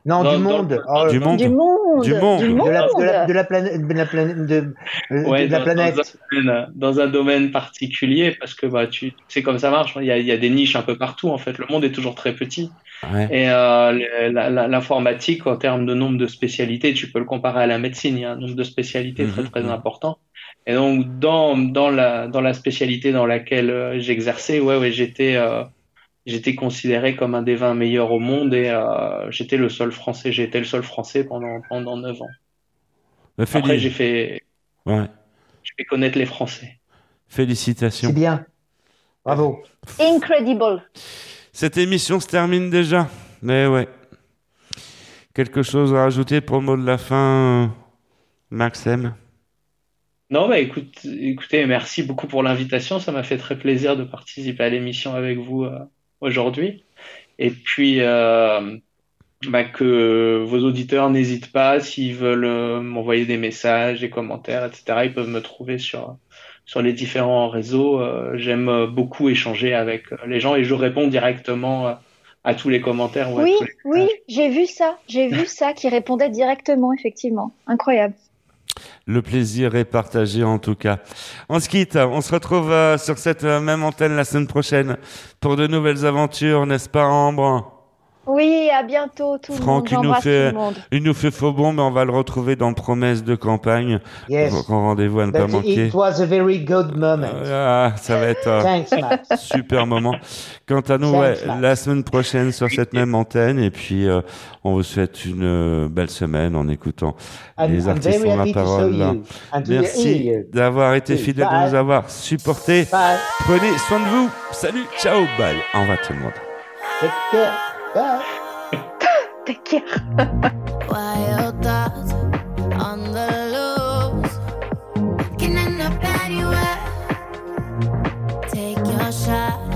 Speaker 3: Non,
Speaker 5: Dans-
Speaker 3: du monde. Oh,
Speaker 1: Du monde.
Speaker 2: Du monde.
Speaker 1: Du monde.
Speaker 3: De la, de la, de la planète, de la planète, de, euh,
Speaker 5: Ouais,
Speaker 3: de la
Speaker 5: dans,
Speaker 3: planète.
Speaker 5: Dans, un domaine, dans un domaine particulier, parce que bah, tu sais comme ça marche, il y a, il y a des niches un peu partout, en fait. Le monde est toujours très petit.
Speaker 1: Ouais.
Speaker 5: Et euh, l'informatique, en termes de nombre de spécialités, tu peux le comparer à la médecine, il y a un nombre de spécialités très
Speaker 1: Mhm,
Speaker 5: très
Speaker 1: mhm.
Speaker 5: important. Et donc dans dans la dans la spécialité dans laquelle euh, j'exerçais, ouais ouais, j'étais euh, j'étais considéré comme un des 20 meilleurs au monde et euh, j'étais le seul français, j'ai été le seul français pendant pendant 9 ans.
Speaker 1: Bah,
Speaker 5: Après j'ai fait
Speaker 1: Ouais.
Speaker 5: fait connaître les Français.
Speaker 1: Félicitations.
Speaker 3: C'est bien. Bravo.
Speaker 2: Incredible.
Speaker 1: Cette émission se termine déjà. Mais ouais. Quelque chose à rajouter pour le mot de la fin, Maxime?
Speaker 5: Non, bah écoute, écoutez, merci beaucoup pour l'invitation. Ça m'a fait très plaisir de participer à l'émission avec vous euh, aujourd'hui. Et puis, euh, bah, que vos auditeurs n'hésitent pas, s'ils veulent euh, m'envoyer des messages, des commentaires, etc., ils peuvent me trouver sur, sur les différents réseaux. Euh, j'aime beaucoup échanger avec les gens et je réponds directement à tous les commentaires. ou
Speaker 2: Oui,
Speaker 5: les
Speaker 2: oui, j'ai vu ça. J'ai vu ça qui répondait directement, effectivement. Incroyable.
Speaker 1: Le plaisir est partagé en tout cas. On se quitte, on se retrouve euh, sur cette euh, même antenne la semaine prochaine pour de nouvelles aventures, n'est-ce pas Ambre?
Speaker 2: Oui, à bientôt tout le
Speaker 1: Franck,
Speaker 2: monde.
Speaker 1: il nous,
Speaker 2: J'embrasse tout
Speaker 1: fait,
Speaker 2: le monde.
Speaker 1: il nous fait faux bon, mais on va le retrouver dans Promesse de campagne.
Speaker 3: Yes.
Speaker 1: Grand rendez-vous à ne pas
Speaker 3: But
Speaker 1: manquer.
Speaker 3: it was a very good moment.
Speaker 1: Ah, ça va être un
Speaker 3: Thanks, Max.
Speaker 1: super moment. Quant à nous,
Speaker 3: Thanks,
Speaker 1: ouais, la semaine prochaine sur cette même antenne. Et puis, euh, on vous souhaite une euh, belle semaine en écoutant
Speaker 3: I'm-
Speaker 1: les artistes ont la parole. Merci d'avoir été
Speaker 3: Yes,
Speaker 1: fidèles, de nous avoir supportés.
Speaker 3: Bye.
Speaker 1: Prenez soin de vous. Salut, ciao, bye. Au revoir tout le monde.
Speaker 3: Take care. Bye.
Speaker 2: Take care.
Speaker 8: Wild thoughts on the loose? Can end up anywhere. Take your shot.